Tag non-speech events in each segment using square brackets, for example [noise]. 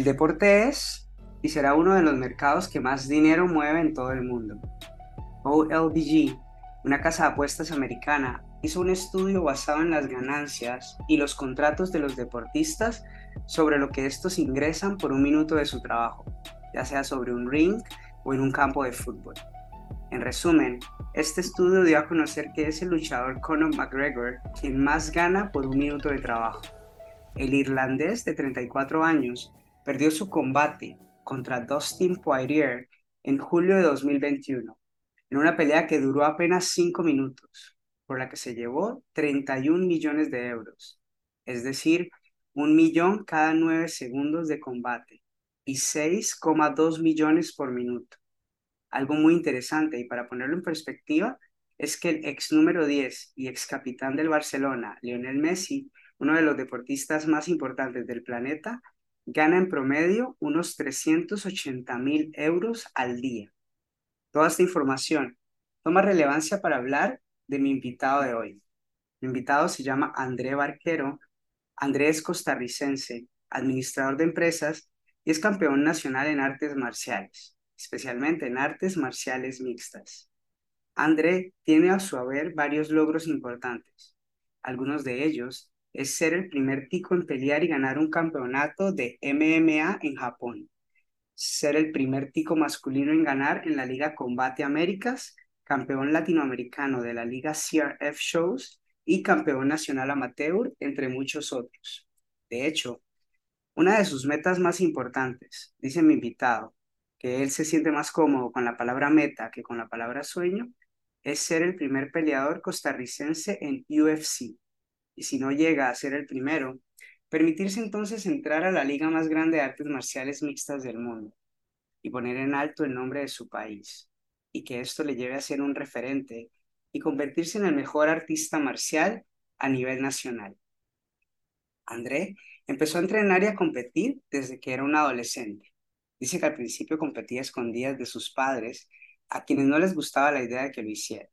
El deporte es y será uno de los mercados que más dinero mueve en todo el mundo. OLBG, una casa de apuestas americana, hizo un estudio basado en las ganancias y los contratos de los deportistas sobre lo que estos ingresan por un minuto de su trabajo, ya sea sobre un ring o en un campo de fútbol. En resumen, este estudio dio a conocer que es el luchador Conor McGregor quien más gana por un minuto de trabajo. El irlandés de 34 años perdió su combate contra Dustin Poirier en julio de 2021, en una pelea que duró apenas 5 minutos, por la que se llevó 31 millones de euros, es decir, un millón cada 9 segundos de combate y 6,2 millones por minuto. Algo muy interesante y para ponerlo en perspectiva es que el ex número 10 y ex capitán del Barcelona, Lionel Messi, uno de los deportistas más importantes del planeta, gana en promedio unos 380 mil euros al día. Toda esta información toma relevancia para hablar de mi invitado de hoy. Mi invitado se llama André Barquero. André es costarricense, administrador de empresas y es campeón nacional en artes marciales, especialmente en artes marciales mixtas. André tiene a su haber varios logros importantes. Algunos de ellos es ser el primer tico en pelear y ganar un campeonato de MMA en Japón. Ser el primer tico masculino en ganar en la Liga Combate Américas, campeón latinoamericano de la Liga CRF Shows y campeón nacional amateur, entre muchos otros. De hecho, una de sus metas más importantes, dice mi invitado, que él se siente más cómodo con la palabra meta que con la palabra sueño, es ser el primer peleador costarricense en UFC, y si no llega a ser el primero, permitirse entonces entrar a la liga más grande de artes marciales mixtas del mundo y poner en alto el nombre de su país, y que esto le lleve a ser un referente y convertirse en el mejor artista marcial a nivel nacional. André empezó a entrenar y a competir desde que era un adolescente. Dice que al principio competía escondidas de sus padres, a quienes no les gustaba la idea de que lo hiciera.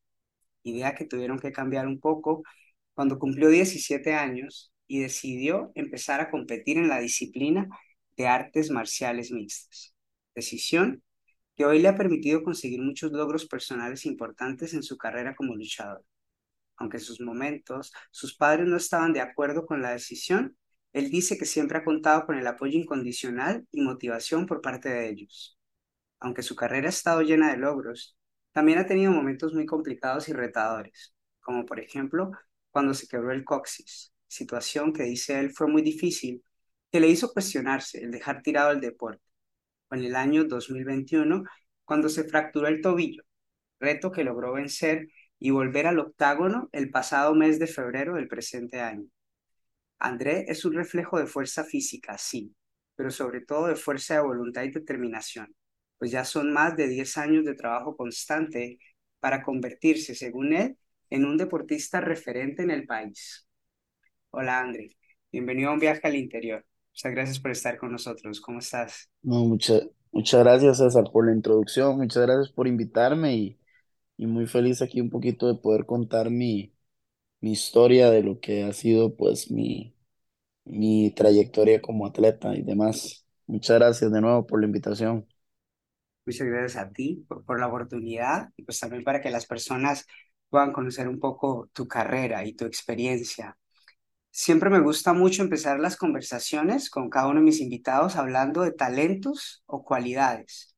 Idea que tuvieron que cambiar un poco cuando cumplió 17 años y decidió empezar a competir en la disciplina de artes marciales mixtas. Decisión que hoy le ha permitido conseguir muchos logros personales importantes en su carrera como luchador. Aunque en sus momentos sus padres no estaban de acuerdo con la decisión, él dice que siempre ha contado con el apoyo incondicional y motivación por parte de ellos. Aunque su carrera ha estado llena de logros, también ha tenido momentos muy complicados y retadores, como por ejemplo cuando se quebró el coxis, situación que dice él fue muy difícil, que le hizo cuestionarse el dejar tirado el deporte. En el año 2021, cuando se fracturó el tobillo, reto que logró vencer y volver al octágono el pasado mes de febrero del presente año. André es un reflejo de fuerza física, sí, pero sobre todo de fuerza de voluntad y determinación, pues ya son más de 10 años de trabajo constante para convertirse, según él, en un deportista referente en el país. Hola André, bienvenido a un viaje al interior. Muchas gracias por estar con nosotros. ¿Cómo estás? No, muchas, muchas gracias César por la introducción, muchas gracias por invitarme y, y muy feliz aquí un poquito de poder contar mi, mi historia de lo que ha sido pues mi, mi trayectoria como atleta y demás. Muchas gracias de nuevo por la invitación. Muchas gracias a ti por, por la oportunidad y pues también para que las personas puedan conocer un poco tu carrera y tu experiencia. Siempre me gusta mucho empezar las conversaciones con cada uno de mis invitados hablando de talentos o cualidades.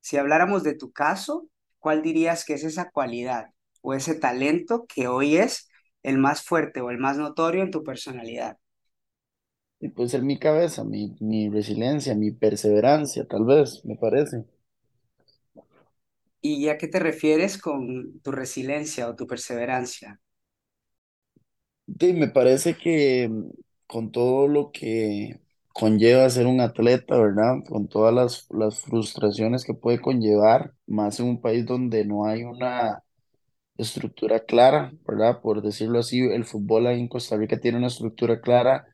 Si habláramos de tu caso, ¿cuál dirías que es esa cualidad o ese talento que hoy es el más fuerte o el más notorio en tu personalidad? Puede ser mi cabeza, mi, mi resiliencia, mi perseverancia, tal vez, me parece. ¿Y a qué te refieres con tu resiliencia o tu perseverancia? Sí, me parece que mm, con todo lo que conlleva ser un atleta, ¿verdad? Con todas las, las frustraciones que puede conllevar, más en un país donde no hay una estructura clara, ¿verdad? Por decirlo así, el fútbol ahí en Costa Rica tiene una estructura clara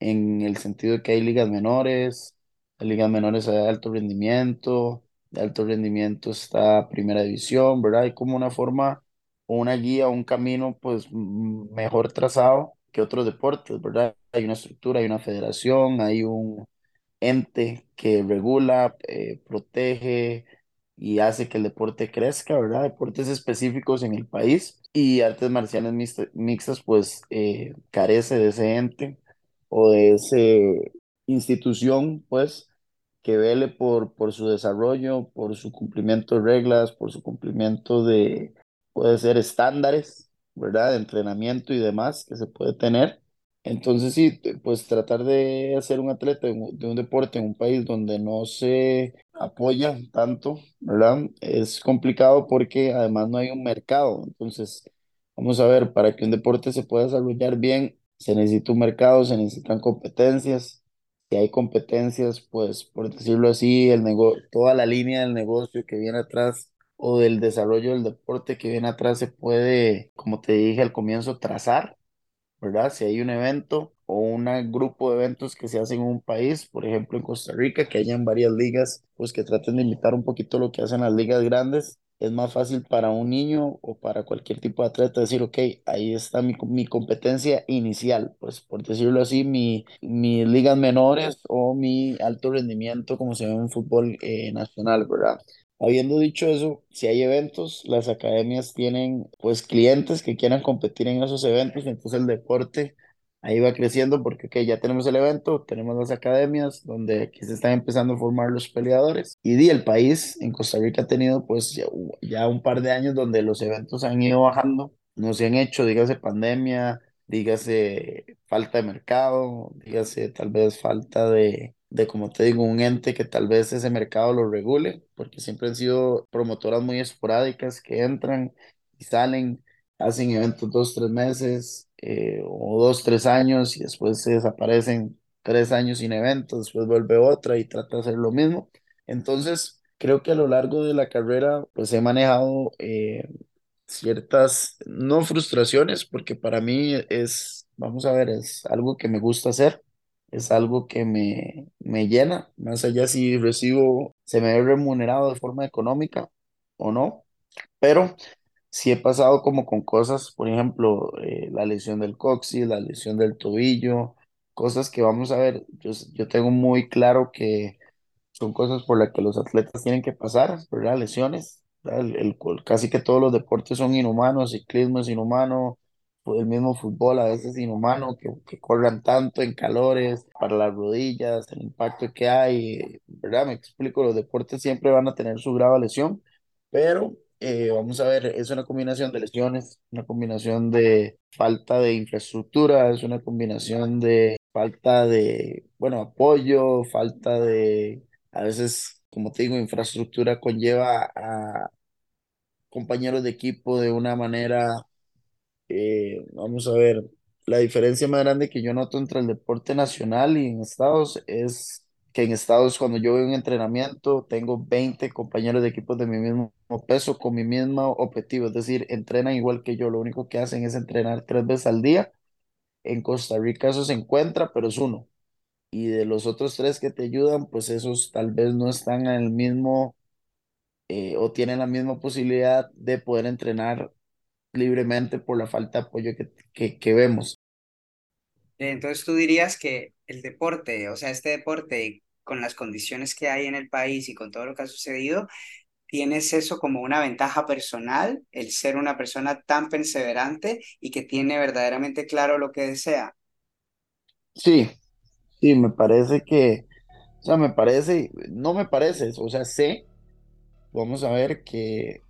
en el sentido de que hay ligas menores, hay ligas menores de alto rendimiento, de alto rendimiento está Primera División, ¿verdad? Hay como una forma una guía un camino pues mejor trazado que otros deportes, ¿verdad? Hay una estructura, hay una federación, hay un, ente que regula, eh, protege y hace que el deporte crezca, ¿verdad? Deportes específicos en el país y artes marciales mixta- mixtas, pues eh, carece de ese ente o de esa institución, pues, que vele por, por su desarrollo, por su cumplimiento de reglas, por su cumplimiento de, puede ser estándares, ¿verdad? De entrenamiento y demás que se puede tener. Entonces, sí, pues tratar de hacer un atleta de un, de un deporte en un país donde no se apoya tanto, ¿verdad? Es complicado porque además no hay un mercado. Entonces, vamos a ver, para que un deporte se pueda desarrollar bien, se necesita un mercado, se necesitan competencias. Si hay competencias, pues, por decirlo así, el nego- toda la línea del negocio que viene atrás o del desarrollo del deporte que viene atrás se puede, como te dije al comienzo, trazar ¿verdad? Si hay un evento o un grupo de eventos que se hacen en un país, por ejemplo en Costa Rica, que hayan varias ligas, pues que traten de imitar un poquito lo que hacen las ligas grandes, es más fácil para un niño o para cualquier tipo de atleta decir, ok, ahí está mi, mi competencia inicial, pues por decirlo así, mi, mis ligas menores o mi alto rendimiento como se ve en fútbol eh, nacional, ¿verdad? Habiendo dicho eso, si hay eventos, las academias tienen pues clientes que quieran competir en esos eventos, entonces el deporte ahí va creciendo porque ok, ya tenemos el evento, tenemos las academias donde aquí se están empezando a formar los peleadores. Y di, el país en Costa Rica ha tenido pues ya, ya un par de años donde los eventos han ido bajando, no se han hecho, dígase pandemia, dígase falta de mercado, dígase tal vez falta de de, como te digo, un ente que tal vez ese mercado lo regule, porque siempre han sido promotoras muy esporádicas que entran y salen, hacen eventos dos, tres meses eh, o dos, tres años y después se desaparecen tres años sin eventos, después vuelve otra y trata de hacer lo mismo. Entonces, creo que a lo largo de la carrera, pues he manejado eh, ciertas, no frustraciones, porque para mí es, vamos a ver, es algo que me gusta hacer, es algo que me, me llena, más allá si recibo, se me ve remunerado de forma económica o no, pero sí he pasado como con cosas, por ejemplo, eh, la lesión del coxis, la lesión del tobillo, cosas que vamos a ver, yo, yo tengo muy claro que son cosas por las que los atletas tienen que pasar, ¿verdad? Lesiones, ¿verdad? El, el- casi que todos los deportes son inhumanos, ciclismo es inhumano, el mismo fútbol a veces es inhumano, que, que corran tanto en calores, para las rodillas, el impacto que hay, ¿verdad? Me explico, los deportes siempre van a tener su grado lesión, pero eh, vamos a ver, es una combinación de lesiones, una combinación de falta de infraestructura, es una combinación de falta de, bueno, apoyo, falta de a veces, como te digo, infraestructura conlleva a compañeros de equipo de una manera, eh, vamos a ver, la diferencia más grande que yo noto entre el deporte nacional y en Estados es que en Estados cuando yo voy a un entrenamiento tengo 20 compañeros de equipo de mi mismo peso con mi mismo objetivo, es decir, entrenan igual que yo, lo único que hacen es entrenar tres veces al día. En Costa Rica eso se encuentra, pero es uno. Y de los otros tres que te ayudan, pues esos tal vez no están en el mismo eh, o tienen la misma posibilidad de poder entrenar libremente por la falta de apoyo que, que, que vemos. Entonces tú dirías que el deporte, o sea, este deporte con las condiciones que hay en el país y con todo lo que ha sucedido, tienes eso como una ventaja personal, el ser una persona tan perseverante y que tiene verdaderamente claro lo que desea. Sí, sí, me parece que, o sea, me parece, no me parece, o sea, sé, vamos a ver que,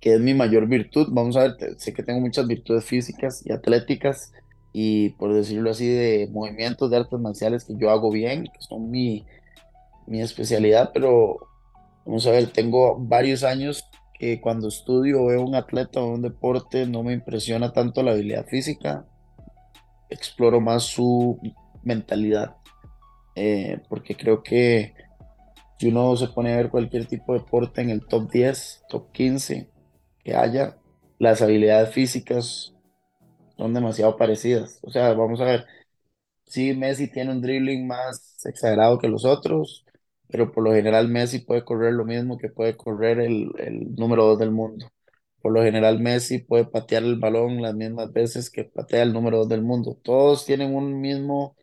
que es mi mayor virtud, vamos a ver, sé que tengo muchas virtudes físicas y atléticas y por decirlo así, de movimientos de artes marciales que yo hago bien, que son mi, mi especialidad, pero Vamos a ver, tengo varios años que cuando estudio veo un atleta o un deporte no me impresiona tanto la habilidad física, exploro más su mentalidad, eh, porque creo que si uno se pone a ver cualquier tipo de deporte en el top 10, top 15 que haya, las habilidades físicas son demasiado parecidas. O sea, vamos a ver, Sí, Messi tiene un dribbling más exagerado que los otros, pero por lo general Messi puede correr lo mismo que puede correr el, el número dos del mundo. Por lo general Messi puede patear el balón las mismas veces que patea el número dos del mundo. Todos tienen un mismo,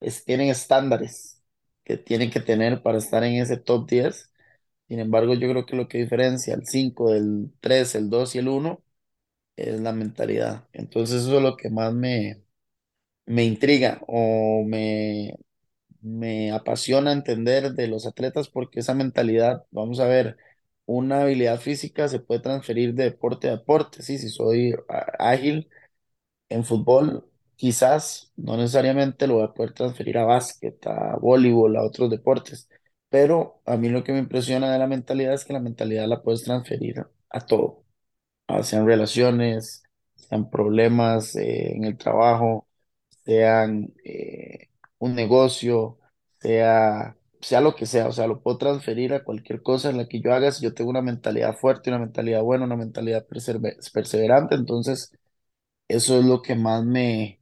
es- tienen estándares, que tiene que tener para estar en ese top 10. Sin embargo, yo creo que lo que diferencia el 5 del 3, el 2 y el uno es la mentalidad. Entonces eso es lo que más me, me intriga o me, me apasiona entender de los atletas porque esa mentalidad, vamos a ver, una habilidad física se puede transferir de deporte a deporte, sí, si soy ágil en fútbol, quizás no necesariamente lo voy a poder transferir a básquet, a voleibol, a otros deportes, pero a mí lo que me impresiona de la mentalidad es que la mentalidad la puedes transferir a todo sean relaciones, sean problemas eh, en el trabajo, sean eh, un negocio, sea, sea lo que sea, o sea, lo puedo transferir a cualquier cosa en la que yo haga si yo tengo una mentalidad fuerte, una mentalidad buena, una mentalidad persever- perseverante, entonces eso es lo que más me,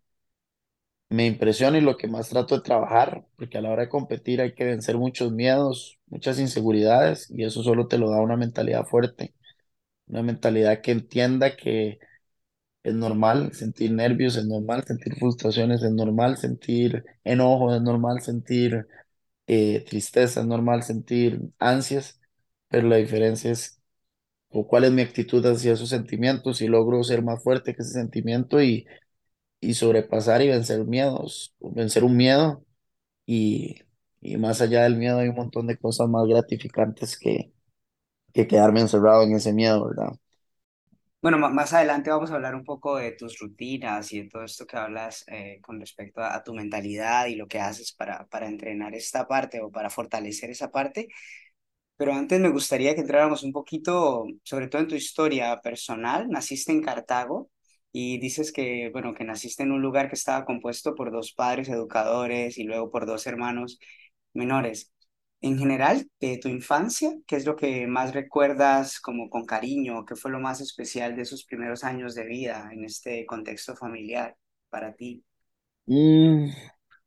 me impresiona y lo que más trato de trabajar, porque a la hora de competir hay que vencer muchos miedos, muchas inseguridades, y eso solo te lo da una mentalidad fuerte, una mentalidad que entienda que Es normal sentir nervios, es normal sentir frustraciones, es normal sentir enojo, es normal sentir eh, tristeza, es normal sentir ansias, pero la diferencia es o cuál es mi actitud hacia esos sentimientos, si logro ser más fuerte que ese sentimiento y, y sobrepasar y vencer miedos, vencer un miedo y, y más allá del miedo hay un montón de cosas más gratificantes que, que quedarme encerrado en ese miedo, ¿verdad? Bueno, más adelante vamos a hablar un poco de tus rutinas y de todo esto que hablas eh, con respecto a, a tu mentalidad y lo que haces para, para entrenar esta parte o para fortalecer esa parte. Pero antes me gustaría que entráramos un poquito, sobre todo en tu historia personal. Naciste en Cartago y dices que, bueno, que naciste en un lugar que estaba compuesto por dos padres educadores y luego por dos hermanos menores. En general, de tu infancia, ¿qué es lo que más recuerdas como con cariño? ¿Qué fue lo más especial de esos primeros años de vida en este contexto familiar para ti? Mm,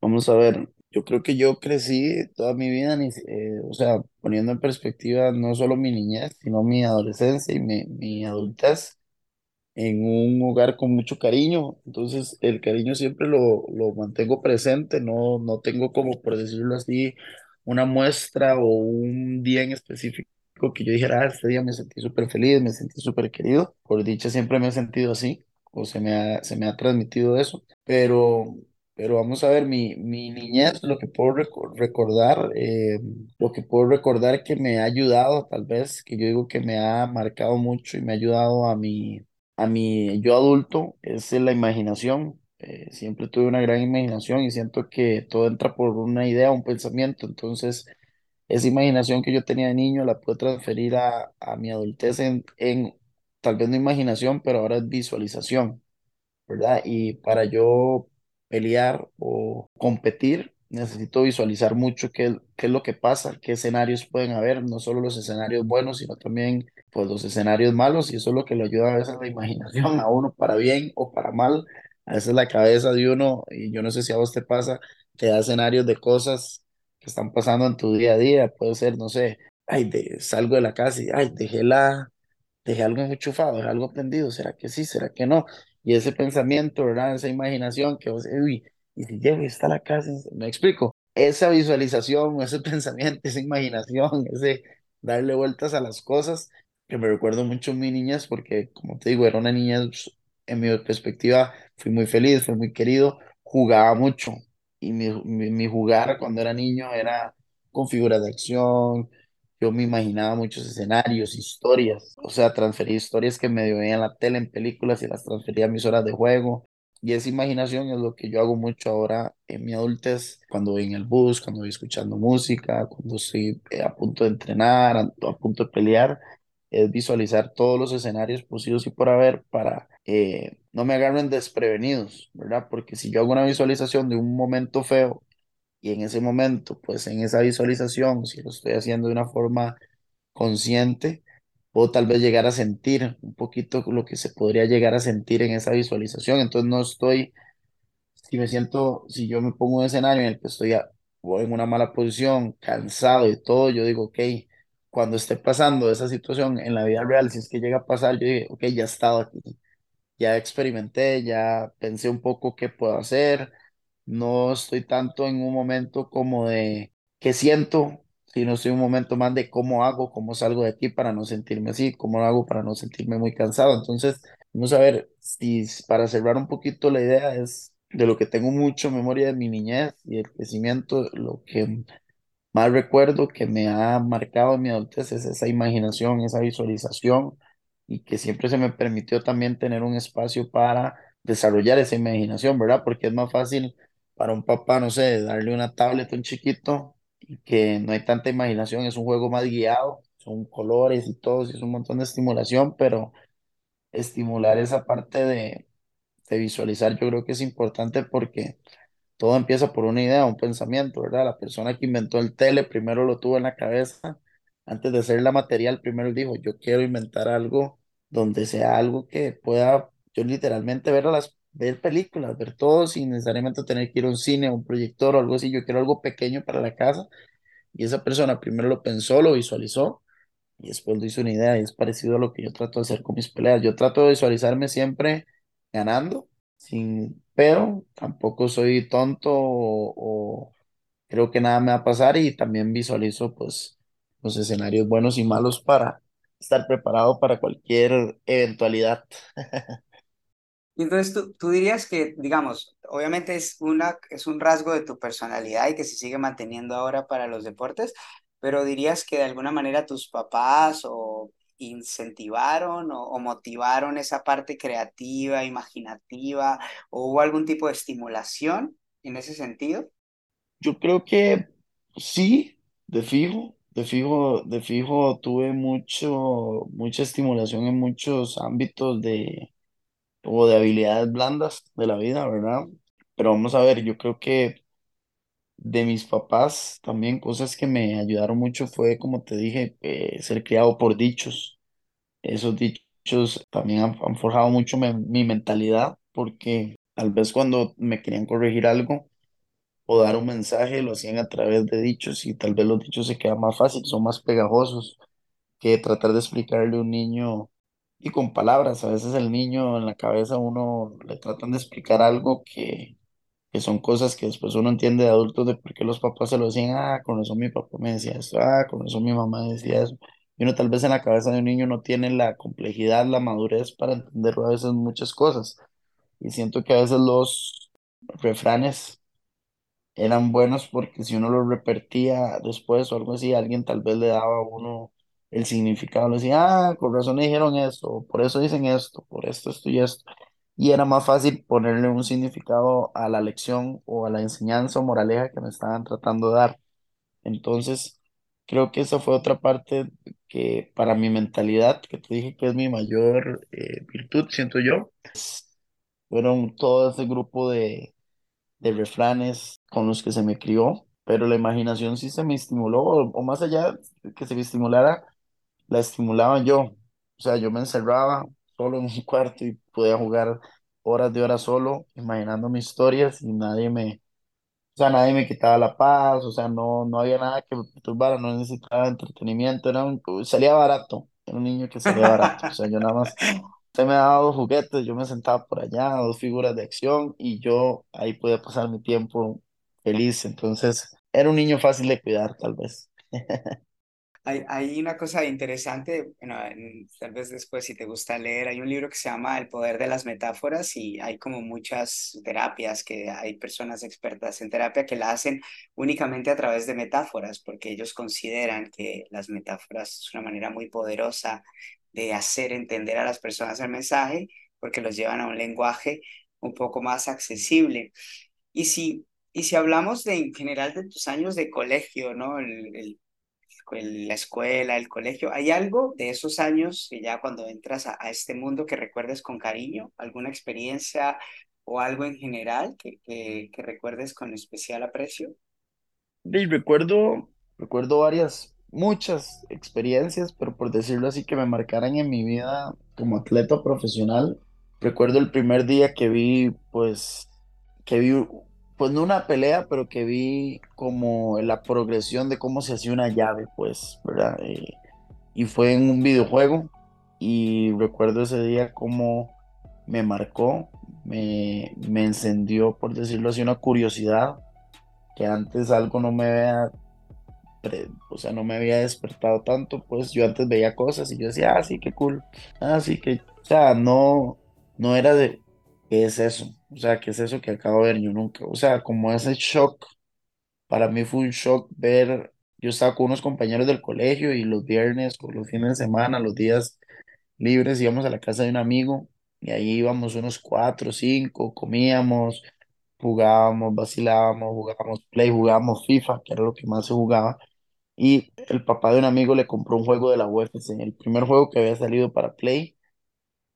vamos a ver, yo creo que yo crecí toda mi vida, eh, o sea, poniendo en perspectiva no solo mi niñez, sino mi adolescencia y mi, mi adultez en un hogar con mucho cariño. Entonces, el cariño siempre lo, lo mantengo presente, no, no tengo como, por decirlo así, una muestra o un día en específico que yo dijera, ah, este día me sentí súper feliz, me sentí súper querido. Por dicha, siempre me he sentido así, o se me ha, se me ha transmitido eso. Pero, pero vamos a ver, mi, mi niñez, lo que puedo reco- recordar, eh, lo que puedo recordar que me ha ayudado, tal vez, que yo digo que me ha marcado mucho y me ha ayudado a mi a mi yo adulto es la imaginación. Eh, siempre tuve una gran imaginación y siento que todo entra por una idea, un pensamiento. Entonces, esa imaginación que yo tenía de niño la puedo transferir a, a mi adultez en, en tal vez no imaginación, pero ahora es visualización. ¿verdad? Y para yo pelear o competir, necesito visualizar mucho qué, qué es lo que pasa, qué escenarios pueden haber, no solo los escenarios buenos, sino también pues, los escenarios malos, y eso es lo que le ayuda a veces la imaginación a uno, para bien o para mal. A veces la cabeza de uno, y yo no sé si a vos te pasa, te da escenarios de cosas que están pasando en tu día a día. Puede ser, no sé, ay, de, salgo de la casa y, ay, dejé la, dejé algo enchufado, dejé algo prendido, ¿será que sí? ¿Será que no? Y ese pensamiento, ¿verdad? Esa imaginación que vos, uy, y si llego y está la casa, me explico, esa visualización, ese [laughs] pensamiento, esa imaginación, ese darle vueltas a las cosas, que me recuerdo mucho en mi niñez, porque como te digo, era una niñez, pues, en mi perspectiva, fui muy feliz, fui muy querido, jugaba mucho, y mi, mi, mi jugar cuando era niño era con figuras de acción, yo me imaginaba muchos escenarios, historias, o sea, transferí historias que medio veía en la tele, en películas y las transfería a mis horas de juego. Y esa imaginación es lo que yo hago mucho ahora en mi adultez, cuando voy en el bus, cuando voy escuchando música, cuando estoy eh, a punto de entrenar, a punto de pelear, es visualizar todos los escenarios posibles y por haber para eh, no me agarren desprevenidos, ¿verdad? Porque si yo hago una visualización de un momento feo y en ese momento, pues en esa visualización, si lo estoy haciendo de una forma consciente, puedo tal vez llegar a sentir un poquito lo que se podría llegar a sentir en esa visualización. Entonces no estoy, si me siento, si yo me pongo un escenario en el que estoy a- en una mala posición, cansado y todo, yo digo, ok, cuando esté pasando esa situación en la vida real, si es que llega a pasar, yo digo, ok, ya he estado aquí, ya experimenté, ya pensé un poco qué puedo hacer no estoy tanto en un momento como de qué siento, si no estoy un momento más de cómo hago, cómo salgo de aquí para no sentirme así, cómo lo hago para no sentirme muy cansado. Entonces, vamos a ver si para cerrar un poquito la idea es de lo que tengo mucho memoria de mi niñez y el crecimiento, lo que más recuerdo que me ha marcado en mi adultez es esa imaginación, esa visualización y que siempre se me permitió también tener un espacio para desarrollar esa imaginación, ¿verdad? Porque es más fácil para un papá, no sé, darle una tablet a un chiquito y que no hay tanta imaginación, es un juego más guiado, son colores y todo, es un montón de estimulación, pero estimular esa parte de, de visualizar yo creo que es importante porque todo empieza por una idea, un pensamiento, ¿verdad? La persona que inventó el tele primero lo tuvo en la cabeza, antes de hacer la material, primero dijo, yo quiero inventar algo donde sea algo que pueda yo literalmente ver las ver películas, ver todo sin necesariamente tener que ir a un cine, a un proyector o algo así. Yo quiero algo pequeño para la casa. Y esa persona primero lo pensó, lo visualizó y después lo hizo una idea. Y es parecido a lo que yo trato de hacer con mis peleas. Yo trato de visualizarme siempre ganando, sin, pero tampoco soy tonto o, creo que nada me va a pasar y también visualizo pues los escenarios buenos y malos para estar preparado para cualquier eventualidad. Entonces, tú, tú, dirías que, digamos, obviamente es, una, es un rasgo de tu personalidad y que se sigue manteniendo ahora para los deportes, pero dirías que de alguna manera tus papás o incentivaron o, o motivaron esa parte creativa, imaginativa, o hubo algún tipo de estimulación en ese sentido? Yo creo que sí, de fijo, de fijo, de fijo tuve mucho, mucha estimulación en muchos ámbitos de o de habilidades blandas de la vida, ¿verdad? Pero vamos a ver, yo creo que de mis papás también cosas que me ayudaron mucho fue, como te dije, eh, ser criado por dichos. Esos dichos también han, forjado mucho mi mentalidad porque tal vez cuando me querían corregir algo o dar un mensaje lo hacían a través de dichos y tal vez los dichos se quedan más fáciles, son más pegajosos que tratar de explicarle a un niño y con palabras. A veces el niño en la cabeza uno le tratan de explicar algo que, que son cosas que después uno entiende de adultos de por qué los papás se lo decían, ah, con eso mi papá me decía eso, ah, con eso mi mamá decía eso. Y uno tal vez en la cabeza de un niño no tiene la complejidad, la madurez para entender a veces muchas cosas. Y siento que a veces los refranes eran buenos porque si uno los repetía después o algo así, alguien tal vez le daba a uno el significado, le decía, ah, con razón dijeron esto, por eso dicen esto, por esto, esto y esto. Y era más fácil ponerle un significado a la lección o a la enseñanza o moraleja que me estaban tratando de dar. Entonces, creo que esa fue otra parte que para mi mentalidad, que te dije que es mi mayor eh, virtud, siento yo, fueron todo ese grupo de de refranes con los que se me crió, pero la imaginación sí se me estimuló, o, más allá que se me estimulara, la estimulaba yo. O sea, yo me encerraba solo en un [laughs] cuarto y podía jugar horas de horas solo, imaginando mis historias y nadie me, o sea, nadie me quitaba la paz, o sea, no, no había nada que me perturbara, no necesitaba entretenimiento, era un- salía barato, era un niño que salía barato, o sea, yo nada más Usted me daba dos juguetes, yo me sentaba por allá, dos figuras de acción y yo ahí podía pasar mi tiempo feliz. Entonces, era un niño fácil de cuidar, tal vez. [laughs] Hay, hay una cosa interesante, bueno, en- tal vez después si te gusta leer, hay un libro que se llama El poder de las metáforas y hay como muchas terapias que hay personas expertas en terapia que la hacen únicamente a través de metáforas, porque ellos consideran que las metáforas es una manera muy poderosa de hacer entender a las personas el mensaje, porque los llevan a un lenguaje un poco más accesible. Y si, y si hablamos de en general de tus años de colegio, ¿no? El, el la escuela, el colegio. ¿Hay algo de esos años que ya cuando entras a, este mundo que recuerdes con cariño? ¿Alguna experiencia o algo en general que, que, recuerdes con especial aprecio? Y recuerdo, recuerdo varias, muchas experiencias, pero por decirlo así, que me marcaran en mi vida como atleta profesional. Recuerdo el primer día que vi, pues, que vi, pues no una pelea, pero que vi como la progresión de cómo se hacía una llave, pues, ¿verdad? Eh, y fue en un videojuego y recuerdo ese día cómo me marcó, me, me encendió, por decirlo así, una curiosidad que antes algo no me había o sea, no me había despertado tanto, pues yo antes veía cosas y yo decía, ah, sí, qué cool, ah, sí, que, o sea, no, no era de, ¿qué es eso? O sea, ¿qué es eso que acabo de ver? Yo nunca, o sea, como ese shock, para mí fue un shock ver, yo estaba con unos compañeros del colegio y los viernes o los fines de semana, los días libres, íbamos a la casa de un amigo y ahí íbamos unos cuatro, cinco, comíamos, jugábamos, vacilábamos, jugábamos Play, jugábamos FIFA, que era lo que más se jugaba. Y el papá de un amigo le compró un juego de la UFC, el primer juego que había salido para Play,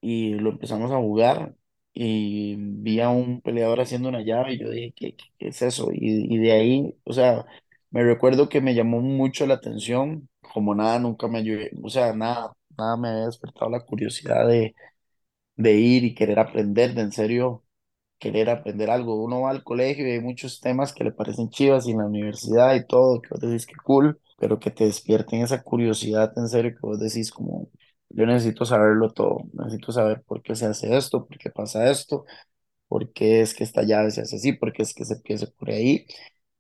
y lo empezamos a jugar. Y vi a un peleador haciendo una llave, y yo dije, ¿qué, qué, qué es eso? Y, y de ahí, o sea, me recuerdo que me llamó mucho la atención, como nada, nunca me ayudé, o sea, nada, nada me había despertado la curiosidad de, de ir y querer aprender, de en serio querer aprender algo. Uno va al colegio y hay muchos temas que le parecen chivas y en la universidad y todo, que vos decís que cool, pero que te despierten esa curiosidad en serio que vos decís como, yo necesito saberlo todo, necesito saber por qué se hace esto, por qué pasa esto, por qué es que esta llave se hace así, por qué es que se empieza por ahí.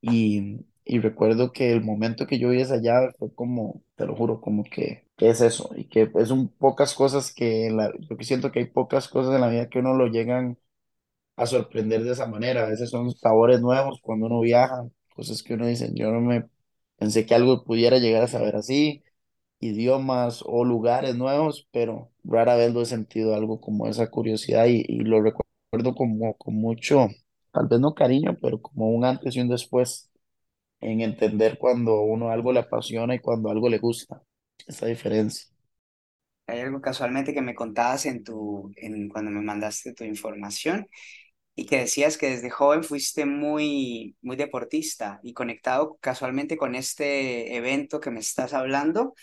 Y, y recuerdo que el momento que yo vi esa llave fue como, te lo juro, como que, ¿qué es eso? Y que es un pocas cosas que, la, yo siento que hay pocas cosas en la vida que uno lo llegan a sorprender de esa manera. A veces son sabores nuevos cuando uno viaja, cosas que uno dice, yo no me pensé que algo pudiera llegar a saber así, idiomas o lugares nuevos, pero rara vez lo he sentido algo como esa curiosidad y, y lo recuerdo como con mucho, tal vez no cariño, pero como un antes y un después en entender cuando uno algo le apasiona y cuando algo le gusta, esa diferencia. Hay algo casualmente que me contabas en tu, en, cuando me mandaste tu información y que decías que desde joven fuiste muy, muy deportista y conectado casualmente con este evento que me estás hablando.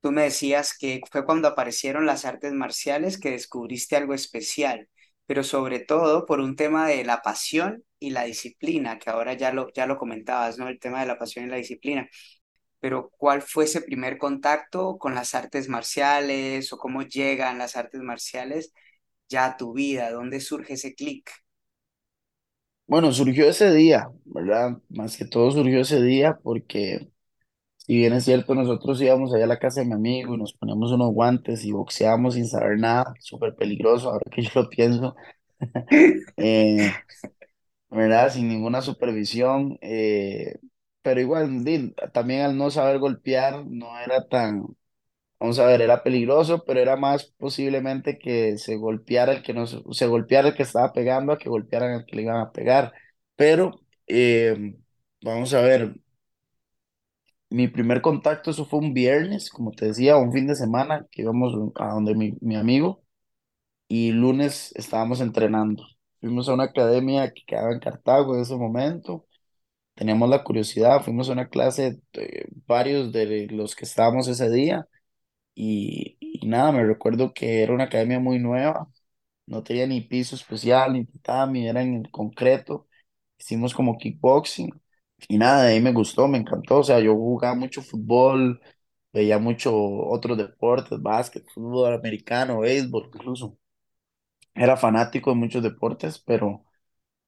Tú me decías que fue cuando aparecieron las artes marciales que descubriste algo especial, pero sobre todo por un tema de la pasión y la disciplina, que ahora ya lo, ya lo comentabas, ¿no? El tema de la pasión y la disciplina. Pero ¿cuál fue ese primer contacto con las artes marciales o cómo llegan las artes marciales ya a tu vida? ¿Dónde surge ese clic? Bueno, surgió ese día, ¿verdad? Más que todo surgió ese día porque Si bien es cierto, nosotros íbamos allá a la casa de mi amigo y nos poníamos unos guantes y boxeábamos sin saber nada, súper peligroso, ahora que yo lo pienso, [laughs] eh, ¿verdad? Sin ninguna supervisión, eh, pero igual, también al no saber golpear, no era tan, vamos a ver, era peligroso, pero era más posiblemente que se golpeara el que no, se golpeara el que estaba pegando a que golpearan al que le iban a pegar, pero eh, vamos a ver. Mi primer contacto, eso fue un viernes, como te decía, un fin de semana que íbamos a donde mi, mi amigo y lunes estábamos entrenando. Fuimos a una academia que quedaba en Cartago en ese momento. Teníamos la curiosidad, fuimos a una clase, de varios de los que estábamos ese día y, y nada, me recuerdo que era una academia muy nueva, no tenía ni piso especial, ni tatami, era en el concreto. Hicimos como kickboxing y nada, de ahí me gustó, me encantó. O sea, yo jugaba mucho fútbol, veía mucho otros deportes, básquet, fútbol americano, béisbol, incluso. Era fanático de muchos deportes, pero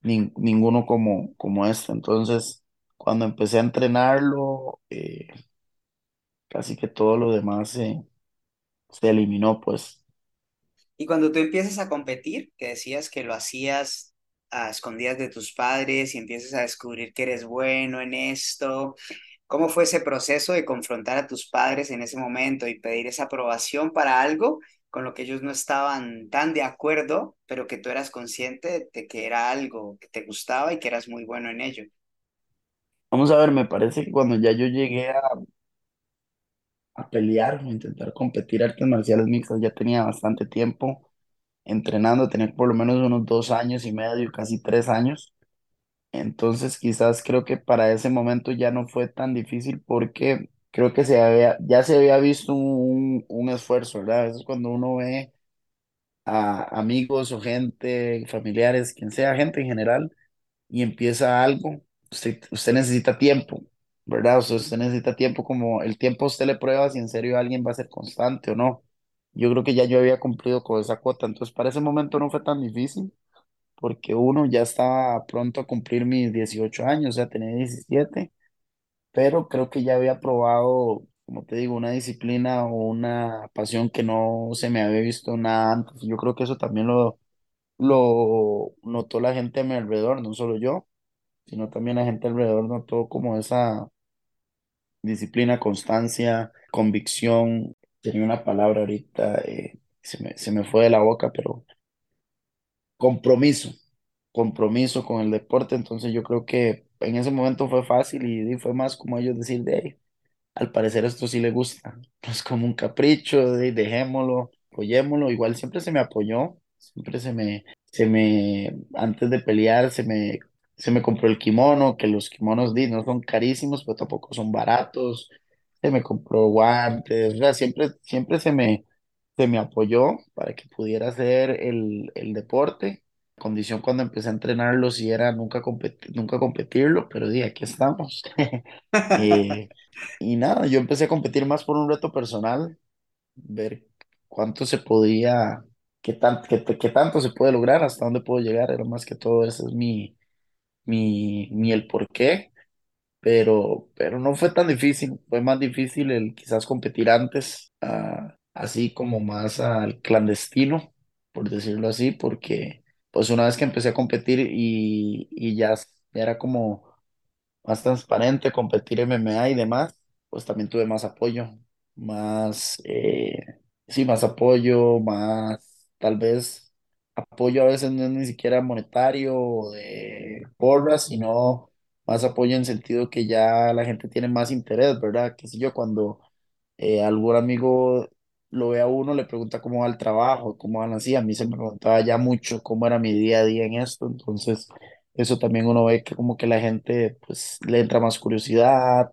nin- ninguno como, como este. Entonces, cuando empecé a entrenarlo, eh, casi que todo lo demás se, se eliminó, pues. Y cuando tú empiezas a competir, que decías que lo hacías a escondidas de tus padres y empiezas a descubrir que eres bueno en esto, ¿cómo fue ese proceso de confrontar a tus padres en ese momento y pedir esa aprobación para algo con lo que ellos no estaban tan de acuerdo, pero que tú eras consciente de que era algo que te gustaba y que eras muy bueno en ello? Vamos a ver, me parece que cuando ya yo llegué a, a pelear o intentar competir artes marciales mixtas, ya tenía bastante tiempo entrenando, tenía por lo menos unos dos años y medio, casi tres años. Entonces quizás creo que para ese momento ya no fue tan difícil porque creo que se había, ya se había visto un, un esfuerzo, ¿verdad? A veces cuando uno ve a amigos o gente, familiares, quien sea, gente en general, y empieza algo, usted, usted necesita tiempo, ¿verdad? O sea, usted necesita tiempo como el tiempo usted le prueba si en serio alguien va a ser constante o no. Yo creo que ya yo había cumplido con esa cuota, entonces para ese momento no fue tan difícil porque uno ya estaba pronto a cumplir mis 18 años, o sea, tenía 17 pero creo que ya había probado, como te digo, una disciplina o una pasión que no se me había visto nada antes. Yo creo que eso también lo, lo notó la gente a mi alrededor, no solo yo, sino también la gente alrededor notó como esa disciplina, constancia, convicción. Tenía una palabra ahorita, eh, se me, se me fue de la boca, pero compromiso, compromiso con el deporte. Entonces yo creo que en ese momento fue fácil y, fue más como ellos decir de ahí. Al parecer esto sí le gusta. [laughs] Es como un capricho de dejémoslo, apoyémoslo. Igual siempre se me apoyó, siempre se me, se me, antes de pelear, se me, se me compró el kimono, que los kimonos di, no son carísimos, pero tampoco son baratos. Se me compró guantes, o sea, siempre, siempre se me, se me apoyó para que pudiera hacer el, el deporte. Condición cuando empecé a entrenarlo si era nunca, competir, nunca competirlo, pero di, aquí estamos. [laughs] Eh, y nada, yo empecé a competir más por un reto personal, ver cuánto se podía, qué, tan, qué, qué tanto se puede lograr, hasta dónde puedo llegar, era más que todo, ese es mi, mi, mi el por qué, pero, pero no fue tan difícil, fue más difícil el quizás competir antes, ah, así como más al clandestino, por decirlo así, porque pues una vez que empecé a competir y, y ya, ya era como más transparente, competir MMA y demás, pues también tuve más apoyo, más, eh, sí, más apoyo, más, tal vez, apoyo a veces no es ni siquiera monetario o de porras, sino más apoyo en sentido que ya la gente tiene más interés, ¿verdad? Que si yo cuando eh, algún amigo lo ve a uno, le pregunta cómo va el trabajo, cómo van así. A mí se me preguntaba ya mucho cómo era mi día a día en esto, entonces eso también uno ve que como que la gente pues le entra más curiosidad,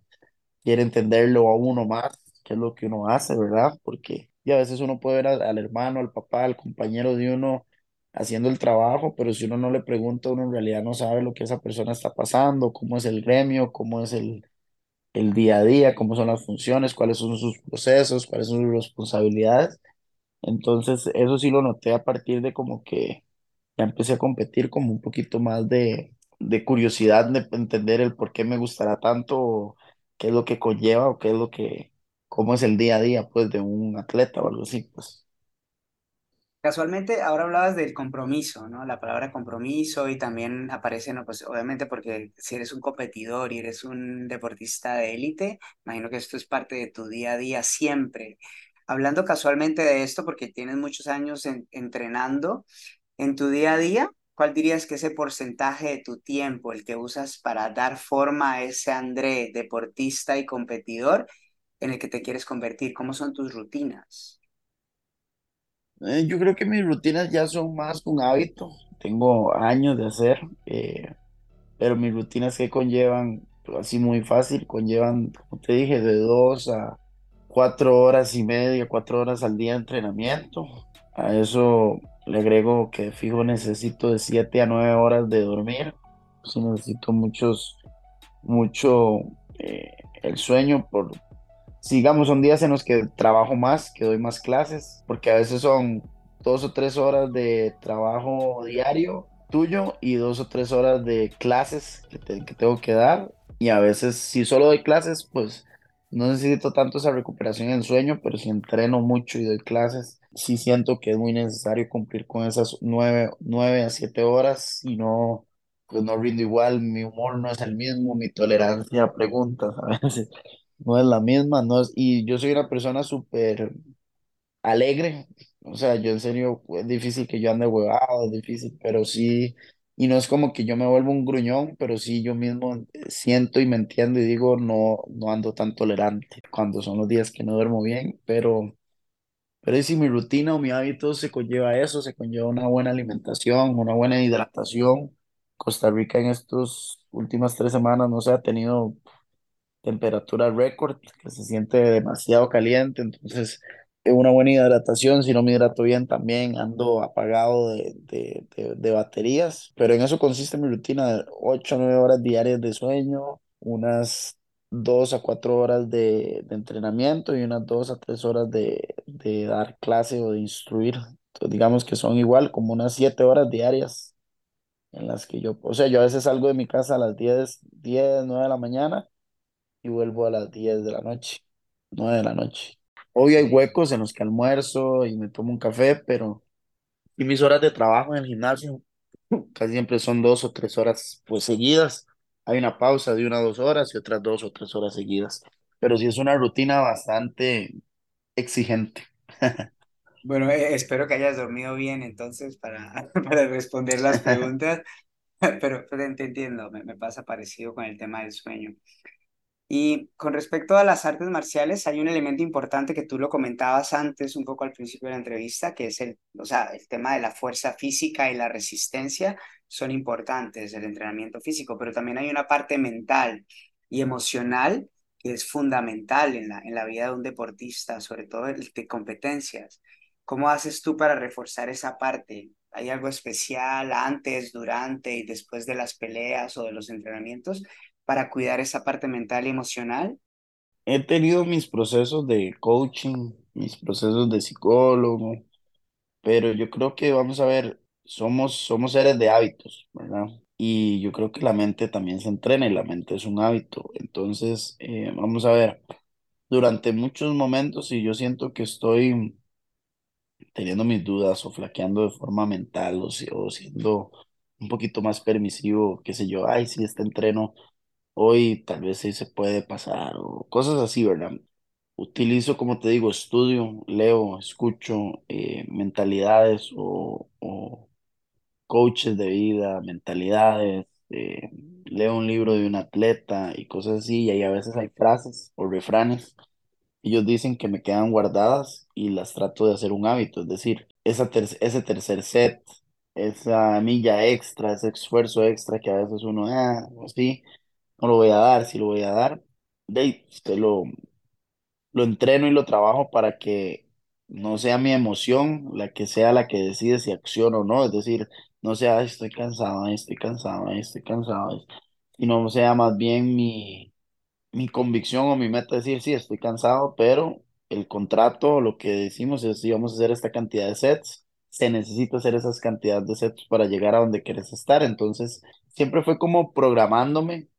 quiere entenderlo a uno más, qué es lo que uno hace, ¿verdad? Porque y a veces uno puede ver al, al hermano, al papá, al compañero de uno haciendo el trabajo, pero si uno no le pregunta, uno en realidad no sabe lo que esa persona está pasando, cómo es el gremio, cómo es el el día a día, cómo son las funciones, cuáles son sus procesos, cuáles son sus responsabilidades. Entonces, eso sí lo noté a partir de como que ya empecé a competir como un poquito más de, de curiosidad de entender el por qué me gustará tanto, qué es lo que conlleva o qué es lo que, cómo es el día a día pues de un atleta o algo así, pues. Casualmente, ahora hablabas del compromiso, ¿no? La palabra compromiso y también aparece, ¿no? Pues obviamente porque si eres un competidor y eres un deportista de élite, imagino que esto es parte de tu día a día siempre. Hablando casualmente de esto, porque tienes muchos años en- entrenando, en tu día a día, ¿cuál dirías que es el porcentaje de tu tiempo el que usas para dar forma a ese André deportista y competidor en el que te quieres convertir? ¿Cómo son tus rutinas? Eh, yo creo que mis rutinas ya son más un hábito, tengo años de hacer, eh, pero mis rutinas que conllevan, pues, así muy fácil, conllevan, como te dije, de dos a cuatro horas y media, cuatro horas al día de entrenamiento. A eso le agrego que fijo necesito de siete a nueve horas de dormir. Sí necesito muchos, mucho eh, el sueño por, sigamos, son días en los que trabajo más, que doy más clases, porque a veces son dos o tres horas de trabajo diario tuyo y dos o tres horas de clases que, te- que tengo que dar. Y a veces, si solo doy clases, pues no necesito tanto esa recuperación en sueño, pero si entreno mucho y doy clases, sí siento que es muy necesario cumplir con esas nueve, nueve a siete horas y no, pues no rindo igual, mi humor no es el mismo, mi tolerancia a preguntas a veces no es la misma, no es, y yo soy una persona súper alegre, o sea, yo en serio, es difícil que yo ande huevado, es difícil, pero sí, y no es como que yo me vuelvo un gruñón, pero sí yo mismo eh, siento y me entiendo y digo, no, no ando tan tolerante cuando son los días que no duermo bien, pero, pero si mi rutina o mi hábito se conlleva eso, se conlleva una buena alimentación, una buena hidratación. Costa Rica en estas últimas tres semanas no se ha tenido temperatura récord, que se siente demasiado caliente, entonces eh, una buena hidratación, si no me hidrato bien también ando apagado de, de, de, de baterías, pero en eso consiste mi rutina de 8 a 9 horas diarias de sueño, unas 2 a 4 horas de, de entrenamiento y unas 2 a 3 horas de, de dar clase o de instruir. Entonces, digamos que son igual como unas 7 horas diarias en las que yo, o sea, yo a veces salgo de mi casa a las diez diez 9 de la mañana y vuelvo a las 10 de la noche, 9 de la noche. Hoy hay huecos en los que almuerzo y me tomo un café, pero y mis horas de trabajo en el gimnasio [laughs] casi siempre son dos o tres horas pues seguidas. Hay una pausa de una o dos horas y otras dos o tres horas seguidas. Pero sí es una rutina bastante exigente. [laughs] Bueno, eh, espero que hayas dormido bien entonces para, [laughs] para responder las preguntas, pero, pero te entiendo, me, me pasa parecido con el tema del sueño. Y con respecto a las artes marciales, hay un elemento importante que tú lo comentabas antes, un poco al principio de la entrevista, que es el, o sea, el tema de la fuerza física y la resistencia son importantes, el entrenamiento físico, pero también hay una parte mental y emocional que es fundamental en la, en la vida de un deportista, sobre todo el de competencias. ¿Cómo haces tú para reforzar esa parte? ¿Hay algo especial antes, durante y después de las peleas o de los entrenamientos? Para cuidar esa parte mental y emocional? He tenido mis procesos de coaching, mis procesos de psicólogo, pero yo creo que vamos a ver, somos, somos seres de hábitos, ¿verdad? Y yo creo que la mente también se entrena y la mente es un hábito. Entonces, eh, vamos a ver, durante muchos momentos, si yo siento que estoy teniendo mis dudas o flaqueando de forma mental o, o siendo un poquito más permisivo, qué sé yo, ay, sí, este entreno hoy tal vez sí se puede pasar o cosas así, ¿verdad? Utilizo, como te digo, estudio, leo, escucho eh, mentalidades o, o coaches de vida, mentalidades, eh, leo un libro de un atleta y cosas así, y ahí a veces hay frases o refranes. Ellos dicen que me quedan guardadas y las trato de hacer un hábito, es decir, esa ter- ese tercer set, esa milla extra, ese esfuerzo extra que a veces uno, ah, sí no lo voy a dar, si lo voy a dar, de se lo, lo entreno y lo trabajo para que no sea mi emoción la que sea la que decide si acciono o no, es decir, no sea "Ay, estoy cansado, estoy cansado, estoy cansado, sino sea más bien mi, mi convicción o mi meta decir, sí, estoy cansado, pero el contrato, lo que decimos es, si vamos a hacer esta cantidad de sets, se necesita hacer esas cantidades de sets para llegar a donde quieres estar, entonces siempre fue como programándome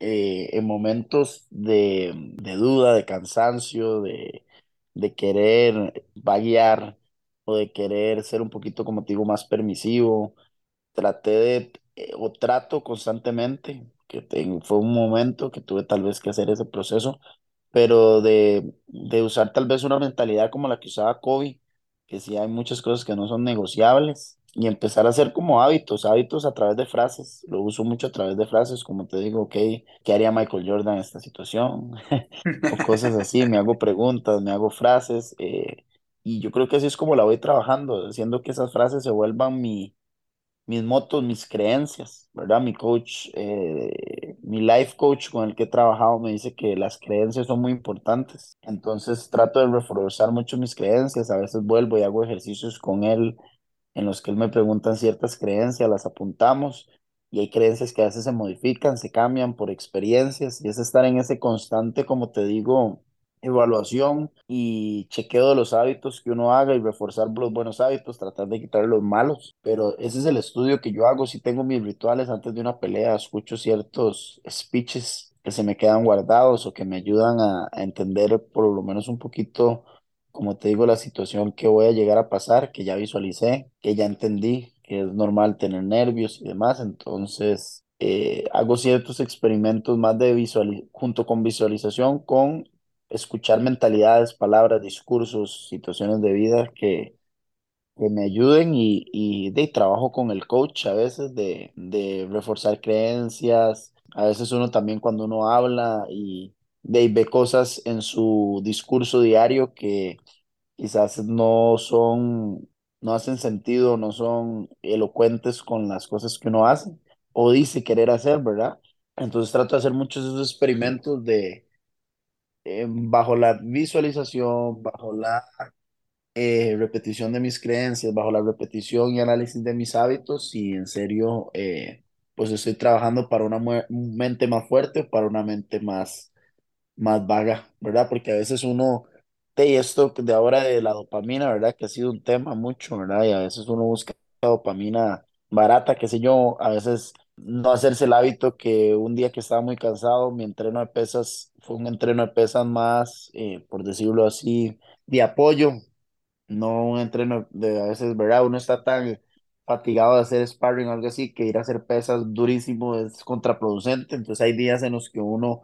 eh, en momentos de, de duda, de cansancio, de, de querer vaguear o de querer ser un poquito, como te digo, más permisivo. Traté de, eh, o trato constantemente, que te- fue un momento que tuve tal vez que hacer ese proceso, pero de, de usar tal vez una mentalidad como la que usaba Kobe, que sí hay muchas cosas que no son negociables, y empezar a hacer como hábitos, hábitos a través de frases, lo uso mucho a través de frases, como te digo, ok, ¿qué haría Michael Jordan en esta situación? [laughs] O cosas así, me hago preguntas, me hago frases, eh, y yo creo que así es como la voy trabajando, haciendo que esas frases se vuelvan mi mis motos, mis creencias, ¿verdad? Mi coach, eh, mi life coach con el que he trabajado me dice que las creencias son muy importantes. Entonces trato de reforzar mucho mis creencias. A veces vuelvo y hago ejercicios con él en los que él me preguntan ciertas creencias, las apuntamos y hay creencias que a veces se modifican, se cambian por experiencias y es estar en ese constante, como te digo, evaluación y chequeo de los hábitos que uno haga y reforzar los buenos hábitos, tratar de quitar los malos. Pero ese es el estudio que yo hago. Si tengo mis rituales antes de una pelea, escucho ciertos speeches que se me quedan guardados o que me ayudan a, a entender por lo menos un poquito, como te digo, la situación que voy a llegar a pasar, que ya visualicé, que ya entendí, que es normal tener nervios y demás. Entonces, eh, hago ciertos experimentos más de visual, junto con visualización, con escuchar mentalidades, palabras, discursos, situaciones de vida que, que me ayuden y, y de trabajo con el coach a veces de, de reforzar creencias. A veces uno también cuando uno habla y de, ve cosas en su discurso diario que quizás no son, no hacen sentido, no son elocuentes con las cosas que uno hace o dice querer hacer, ¿verdad? Entonces trato de hacer muchos de esos experimentos de eh, bajo la visualización, bajo la eh, repetición de mis creencias, bajo la repetición y análisis de mis hábitos y en serio, eh, pues estoy trabajando para una mente más fuerte, para una mente más, más vaga, ¿verdad? Porque a veces uno, de esto de ahora de la dopamina, ¿verdad? Que ha sido un tema mucho, ¿verdad? Y a veces uno busca dopamina barata, qué sé yo, a veces no hacerse el hábito que un día que estaba muy cansado, mi entreno de pesas fue un entreno de pesas más, eh, por decirlo así, de apoyo, no un entreno de a veces, ¿verdad? Uno está tan fatigado de hacer sparring o algo así que ir a hacer pesas durísimo es contraproducente, entonces hay días en los que uno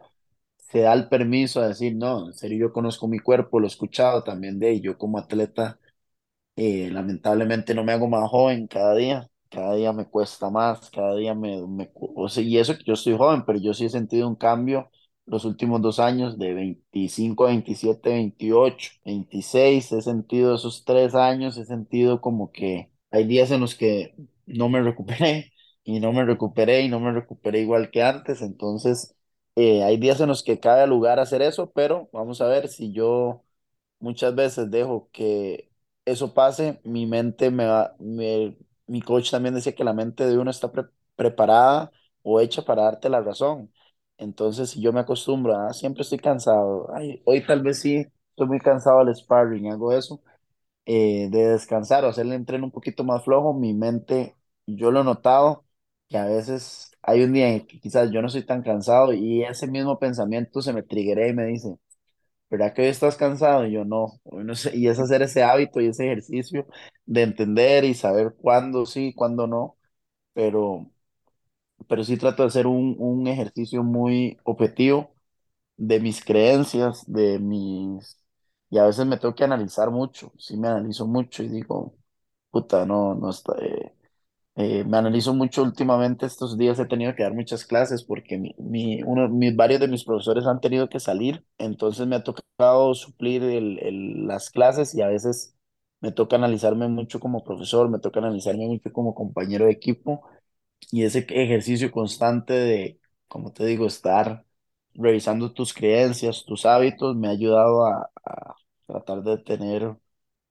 se da el permiso a decir, no, en serio yo conozco mi cuerpo, lo he escuchado también de ello como atleta eh, lamentablemente no me hago más joven cada día, cada día me cuesta más, cada día me, me o sea, y eso que yo estoy joven, pero yo sí he sentido un cambio los últimos dos años de 25 a 27, 28, 26, he sentido esos tres años, he sentido como que hay días en los que no me recuperé y no me recuperé y no me recuperé igual que antes, entonces eh, hay días en los que cabe lugar hacer eso, pero vamos a ver si yo muchas veces dejo que eso pase, mi mente me va, me- mi coach también decía que la mente de uno está pre- preparada o hecha para darte la razón. Entonces, si yo me acostumbro a, "Ah, siempre estoy cansado, ay, hoy tal vez sí, estoy muy cansado del sparring, hago eso, eh, de descansar o hacer el entreno un poquito más flojo, mi mente, yo lo he notado, que a veces hay un día en que quizás yo no estoy tan cansado y ese mismo pensamiento se me triguea y me dice, ¿verdad que hoy estás cansado? Y yo no, no sé, y es hacer ese hábito y ese ejercicio de entender y saber cuándo sí, cuándo no, pero, pero sí trato de hacer un, un ejercicio muy objetivo de mis creencias, de mis... Y a veces me tengo que analizar mucho, sí me analizo mucho y digo, puta, no, no está... eh, eh, me analizo mucho últimamente, estos días he tenido que dar muchas clases porque mi, mi- uno, mis, varios de mis profesores han tenido que salir, entonces me ha tocado suplir el, el- las clases y a veces me toca analizarme mucho como profesor, me toca analizarme mucho como compañero de equipo y ese ejercicio constante de, como te digo, estar revisando tus creencias, tus hábitos, me ha ayudado a, a tratar de tener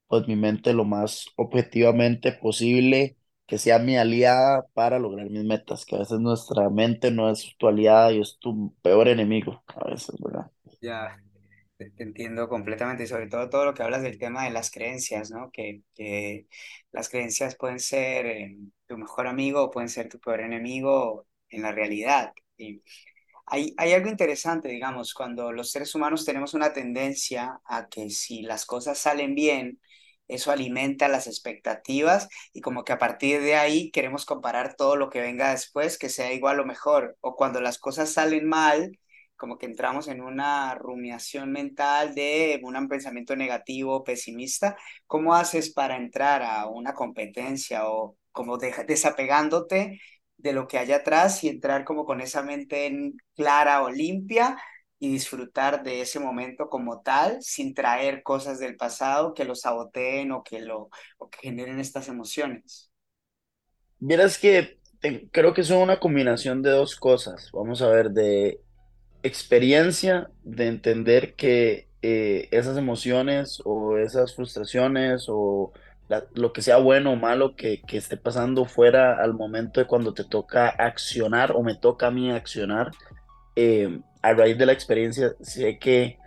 pues mi mente lo más objetivamente posible, que sea mi aliada para lograr mis metas, que a veces nuestra mente no es tu aliada y es tu peor enemigo, a veces, ¿verdad? Ya, te, entiendo completamente, y sobre todo todo lo que hablas del tema de las creencias, ¿no? Que, que las creencias pueden ser eh, tu mejor amigo o pueden ser tu peor enemigo en la realidad. Y hay, hay algo interesante, digamos, cuando los seres humanos tenemos una tendencia a que si las cosas salen bien, eso alimenta las expectativas y como que a partir de ahí queremos comparar todo lo que venga después, que sea igual o mejor. O cuando las cosas salen mal, como que entramos en una rumiación mental de un pensamiento negativo, pesimista. ¿Cómo haces para entrar a una competencia o como deja- desapegándote? de lo que hay atrás y entrar como con esa mente en- clara o limpia y disfrutar de ese momento como tal, sin traer cosas del pasado que lo saboteen o que lo que generen estas emociones. Vieras que te- creo que son una combinación de dos cosas, vamos a ver, de experiencia, de entender que eh, esas emociones o esas frustraciones o lo que sea bueno o malo que, que esté pasando fuera al momento de cuando te toca accionar o me toca a mí accionar eh, a raíz de la experiencia, sé que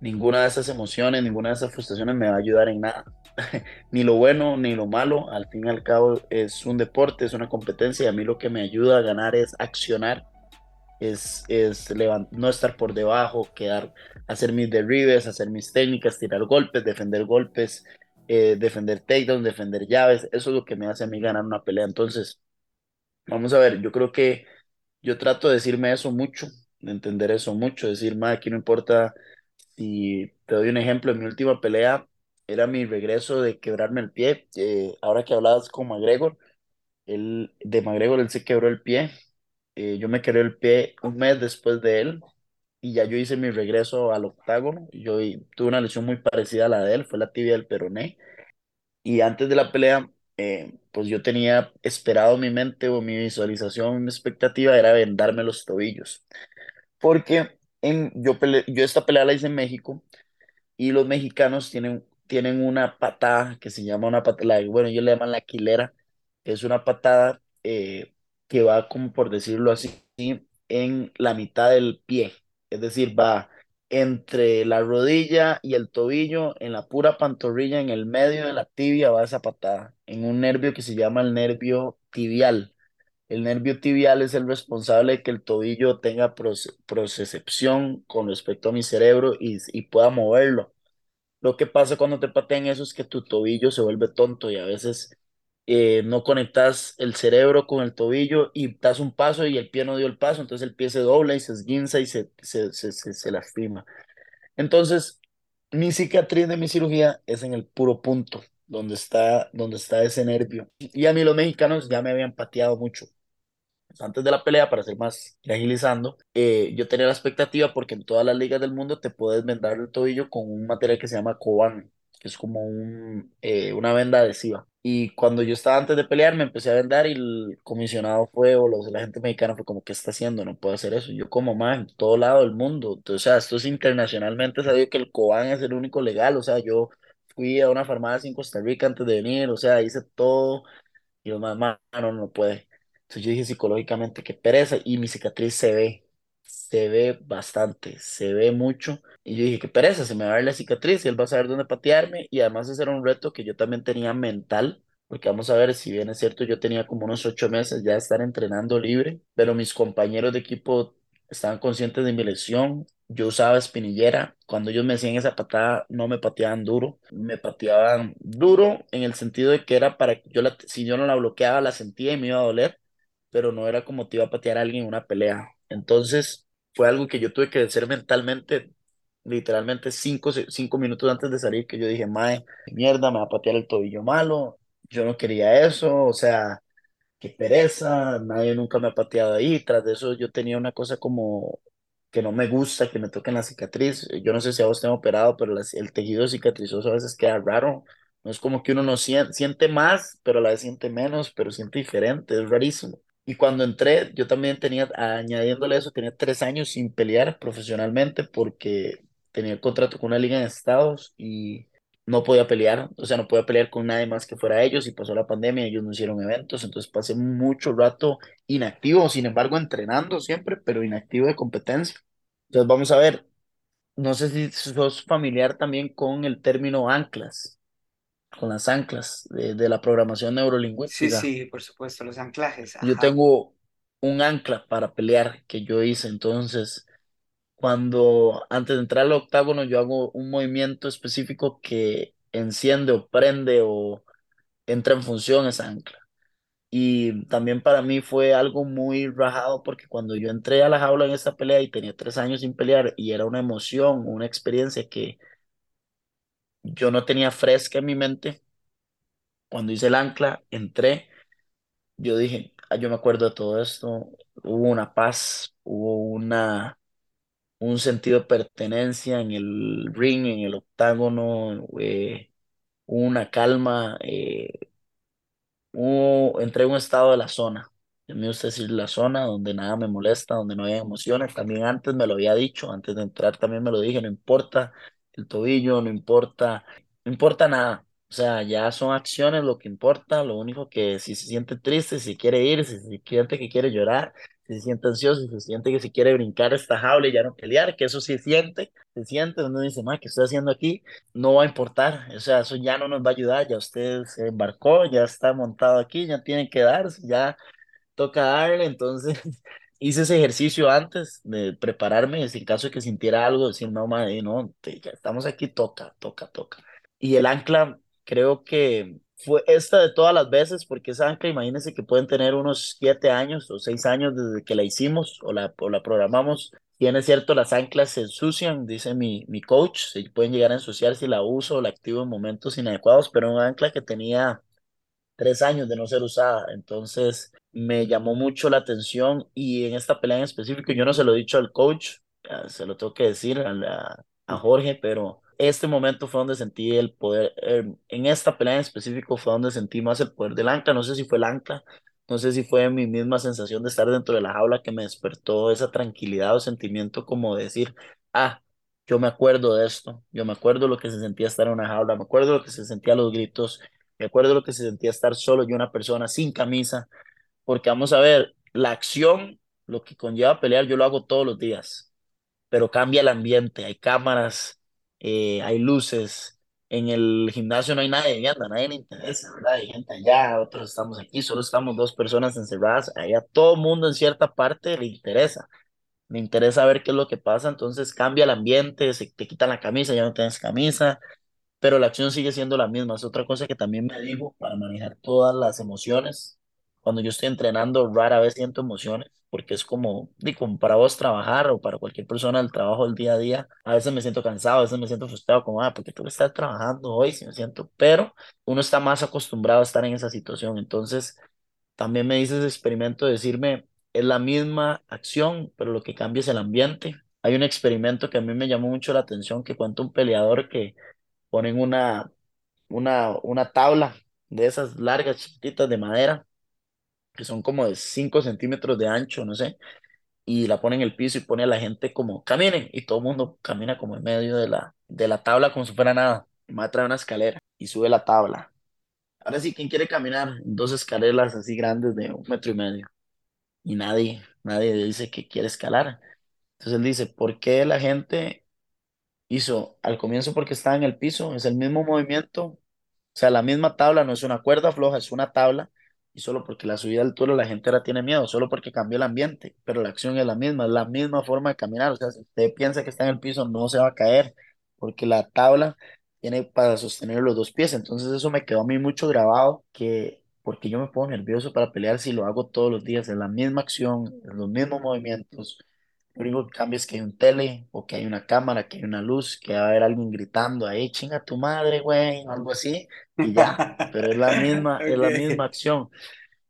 ninguna de esas emociones, ninguna de esas frustraciones me va a ayudar en nada. [laughs] Ni lo bueno ni lo malo, al fin y al cabo es un deporte, es una competencia y a mí lo que me ayuda a ganar es accionar, es, es no estar por debajo, quedar, hacer mis derribes, hacer mis técnicas, tirar golpes, defender golpes, eh, defender takedowns, defender llaves, eso es lo que me hace a mí ganar una pelea. Entonces, vamos a ver, yo creo que yo trato de decirme eso mucho, de entender eso mucho, decir, ma, aquí no importa si te doy un ejemplo, en mi última pelea era mi regreso de quebrarme el pie. eh, ahora que hablabas con McGregor, él, de McGregor él se quebró el pie. eh, yo me quebré el pie un mes después de él y ya yo hice mi regreso al octágono. Yo tuve una lesión muy parecida a la de él, fue la tibia del peroné. Y antes de la pelea, eh, pues yo tenía esperado mi mente o mi visualización, mi expectativa era vendarme los tobillos. Porque yo, pele- yo esta pelea la hice en México y los mexicanos tienen, tienen una patada que se llama una patada, bueno, ellos le llaman la quilera, que es una patada eh, que va, como por decirlo así, en la mitad del pie, es decir, va entre la rodilla y el tobillo, en la pura pantorrilla, en el medio de la tibia va esa patada, en un nervio que se llama el nervio tibial. El nervio tibial es el responsable de que el tobillo tenga procecepción con respecto a mi cerebro y, y pueda moverlo. Lo que pasa cuando te patean eso es que tu tobillo se vuelve tonto y a veces eh, no conectas el cerebro con el tobillo y das un paso y el pie no dio el paso, entonces el pie se dobla y se esguinza y se, se, se, se lastima. Entonces, mi cicatriz de mi cirugía es en el puro punto donde está, donde está ese nervio. Y a mí los mexicanos ya me habían pateado mucho antes de la pelea, para ser más agilizando, eh, yo tenía la expectativa porque en todas las ligas del mundo te puedes vendar el tobillo con un material que se llama Coban, que es como un, eh, una venda adhesiva. Y cuando yo estaba antes de pelear, me empecé a vendar y el comisionado fue, o los, la gente mexicana fue como, ¿qué está haciendo? No puedo hacer eso. Yo como más en todo lado del mundo. o sea, esto es internacionalmente sabido que el Coban es el único legal. O sea, yo fui a una farmacia en Costa Rica antes de venir, o sea, hice todo. Y los más, no, no puede. Entonces yo dije psicológicamente que pereza y mi cicatriz se ve, se ve bastante, se ve mucho. Y yo dije que pereza, se me va a ver la cicatriz y él va a saber dónde patearme. Y además ese era un reto que yo también tenía mental, porque vamos a ver si bien es cierto, yo tenía como unos ocho meses ya de estar entrenando libre, pero mis compañeros de equipo estaban conscientes de mi lesión. Yo usaba espinillera. Cuando ellos me hacían esa patada, no me pateaban duro. Me pateaban duro en el sentido de que era para que yo la, si yo no la bloqueaba, la sentía y me iba a doler pero no era como te iba a patear a alguien en una pelea. Entonces fue algo que yo tuve que vencer mentalmente, literalmente cinco, cinco minutos antes de salir, que yo dije, mae, mierda, me va a patear el tobillo malo, yo no quería eso, o sea, qué pereza, nadie nunca me ha pateado ahí, tras de eso yo tenía una cosa como que no me gusta que me toquen la cicatriz, yo no sé si a vos te han operado, pero el tejido cicatrizoso a veces queda raro, no es como que uno no siente, siente más, pero a la vez siente menos, pero siente diferente, es rarísimo. Y cuando entré, yo también tenía, añadiéndole eso, tenía tres años sin pelear profesionalmente porque tenía el contrato con una liga en Estados y no podía pelear, o sea, no podía pelear con nadie más que fuera ellos y pasó la pandemia, ellos no hicieron eventos, entonces pasé mucho rato inactivo, sin embargo, entrenando siempre, pero inactivo de competencia. Entonces, vamos a ver, no sé si sos familiar también con el término anclas con las anclas de, la programación Sí, neurolingüística. sí, por supuesto, los anclajes, Yo ajá. tengo un ancla para pelear que yo hice, entonces cuando antes de entrar al octágono yo hago un movimiento específico que enciende o prende o entra en función esa ancla. Y también para mí fue algo muy rajado porque cuando yo entré a la jaula en esa pelea y tenía tres años sin pelear y era una emoción, una experiencia que yo no tenía fresca en mi mente, cuando hice el ancla, entré yo dije, ah, yo me acuerdo de todo esto, hubo una paz, hubo una, un sentido de pertenencia en el ring, en el octágono, eh, una calma, eh, hubo- entré en un estado de la zona. Me gusta decir la zona donde nada me molesta, donde no hay emociones. También antes me lo había dicho, antes de entrar también me lo dije, no importa el tobillo, no importa, no importa nada. O sea, ya son acciones lo que importa, lo único que si se siente triste, si quiere ir, si se siente que quiere llorar, si se siente ansioso, si se siente que si quiere brincar esta jaula y ya no pelear, que eso sí siente, se siente, uno dice, más, ¿qué estoy haciendo aquí? No va a importar, o sea, eso ya no nos va a ayudar, ya usted se embarcó, ya está montado aquí, ya tiene que darse, ya toca darle, [laughs] entonces hice ese ejercicio antes de prepararme, en caso de que sintiera algo, decir, no, madre, no, estamos aquí, toca, toca, toca. Y el ancla, creo que fue esta de todas las veces, porque esa ancla, imagínense que pueden tener unos siete años o seis años desde que la hicimos o la, o la programamos. Tiene cierto, las anclas se ensucian, dice mi, mi coach, se pueden llegar a ensuciar si la uso o la activo en momentos inadecuados, pero un ancla que tenía tres años de no ser usada. Entonces me llamó mucho la atención y en esta pelea en específico, yo no se lo he dicho al coach, eh, se lo tengo que decir a, la- a Jorge, pero este momento fue donde sentí el poder, eh, en esta pelea en específico fue donde sentí más el poder del ancla, no sé si fue el ancla, no sé si fue mi misma sensación de estar dentro de la jaula que me despertó esa tranquilidad o sentimiento como de decir, ah, yo me acuerdo de esto, yo me acuerdo lo que se sentía estar en una jaula, me acuerdo lo que se sentía los gritos, me acuerdo lo que se sentía estar solo y una persona sin camisa, porque vamos a ver, la acción, lo que conlleva pelear, yo lo hago todos los días, pero cambia el ambiente, hay cámaras, eh, hay luces, En el gimnasio no hay nadie viendo, a nadie le interesa, ¿verdad? Hay gente allá, otros estamos aquí, solo estamos dos personas encerradas. Allá todo el mundo en cierta parte le interesa. Le interesa ver qué es lo que pasa, entonces cambia el ambiente, se te quitan la camisa, ya no tienes camisa, pero la acción sigue siendo la misma. Es otra cosa que también me digo para manejar todas las emociones. Cuando yo estoy entrenando, rara vez siento emociones, porque es como, digo, para vos trabajar o para cualquier persona el trabajo del día a día, a veces me siento cansado, a veces me siento frustrado, como, ah, porque tú estás trabajando hoy, si me siento, pero uno está más acostumbrado a estar en esa situación. Entonces, también me dice ese experimento de decirme, es la misma acción, pero lo que cambia es el ambiente. Hay un experimento que a mí me llamó mucho la atención que cuenta un peleador que ponen una, una, una tabla de esas largas, chiquititas de madera, que son como de 5 centímetros de ancho, no sé, y la ponen en el piso y pone a la gente como, caminen, y todo el mundo camina como en medio de la, de la tabla como si fuera nada. Me trae una escalera y sube la tabla. Ahora sí, ¿quién quiere caminar? Dos escaleras así grandes de un metro y medio. Y nadie, nadie dice que quiere escalar. Entonces él dice, ¿por qué la gente hizo al comienzo porque estaba en el piso? Es el mismo movimiento, o sea, la misma tabla, no es una cuerda floja, es una tabla. Y solo porque la subida al altura la gente ahora tiene miedo, solo porque cambió el ambiente, pero la acción es la misma, es la misma forma de caminar. O sea, si usted piensa que está en el piso, no se va a caer, porque la tabla tiene para sostener los dos pies. Entonces eso me quedó a mí mucho grabado, que porque yo me pongo nervioso para pelear si lo hago todos los días, es la misma acción, los mismos movimientos. Lo único que cambia es que hay un tele, o que hay una cámara, que hay una luz, que va a haber alguien gritando ahí, chinga tu madre, güey, o algo así, y ya. Pero es la misma, [laughs] es la misma acción.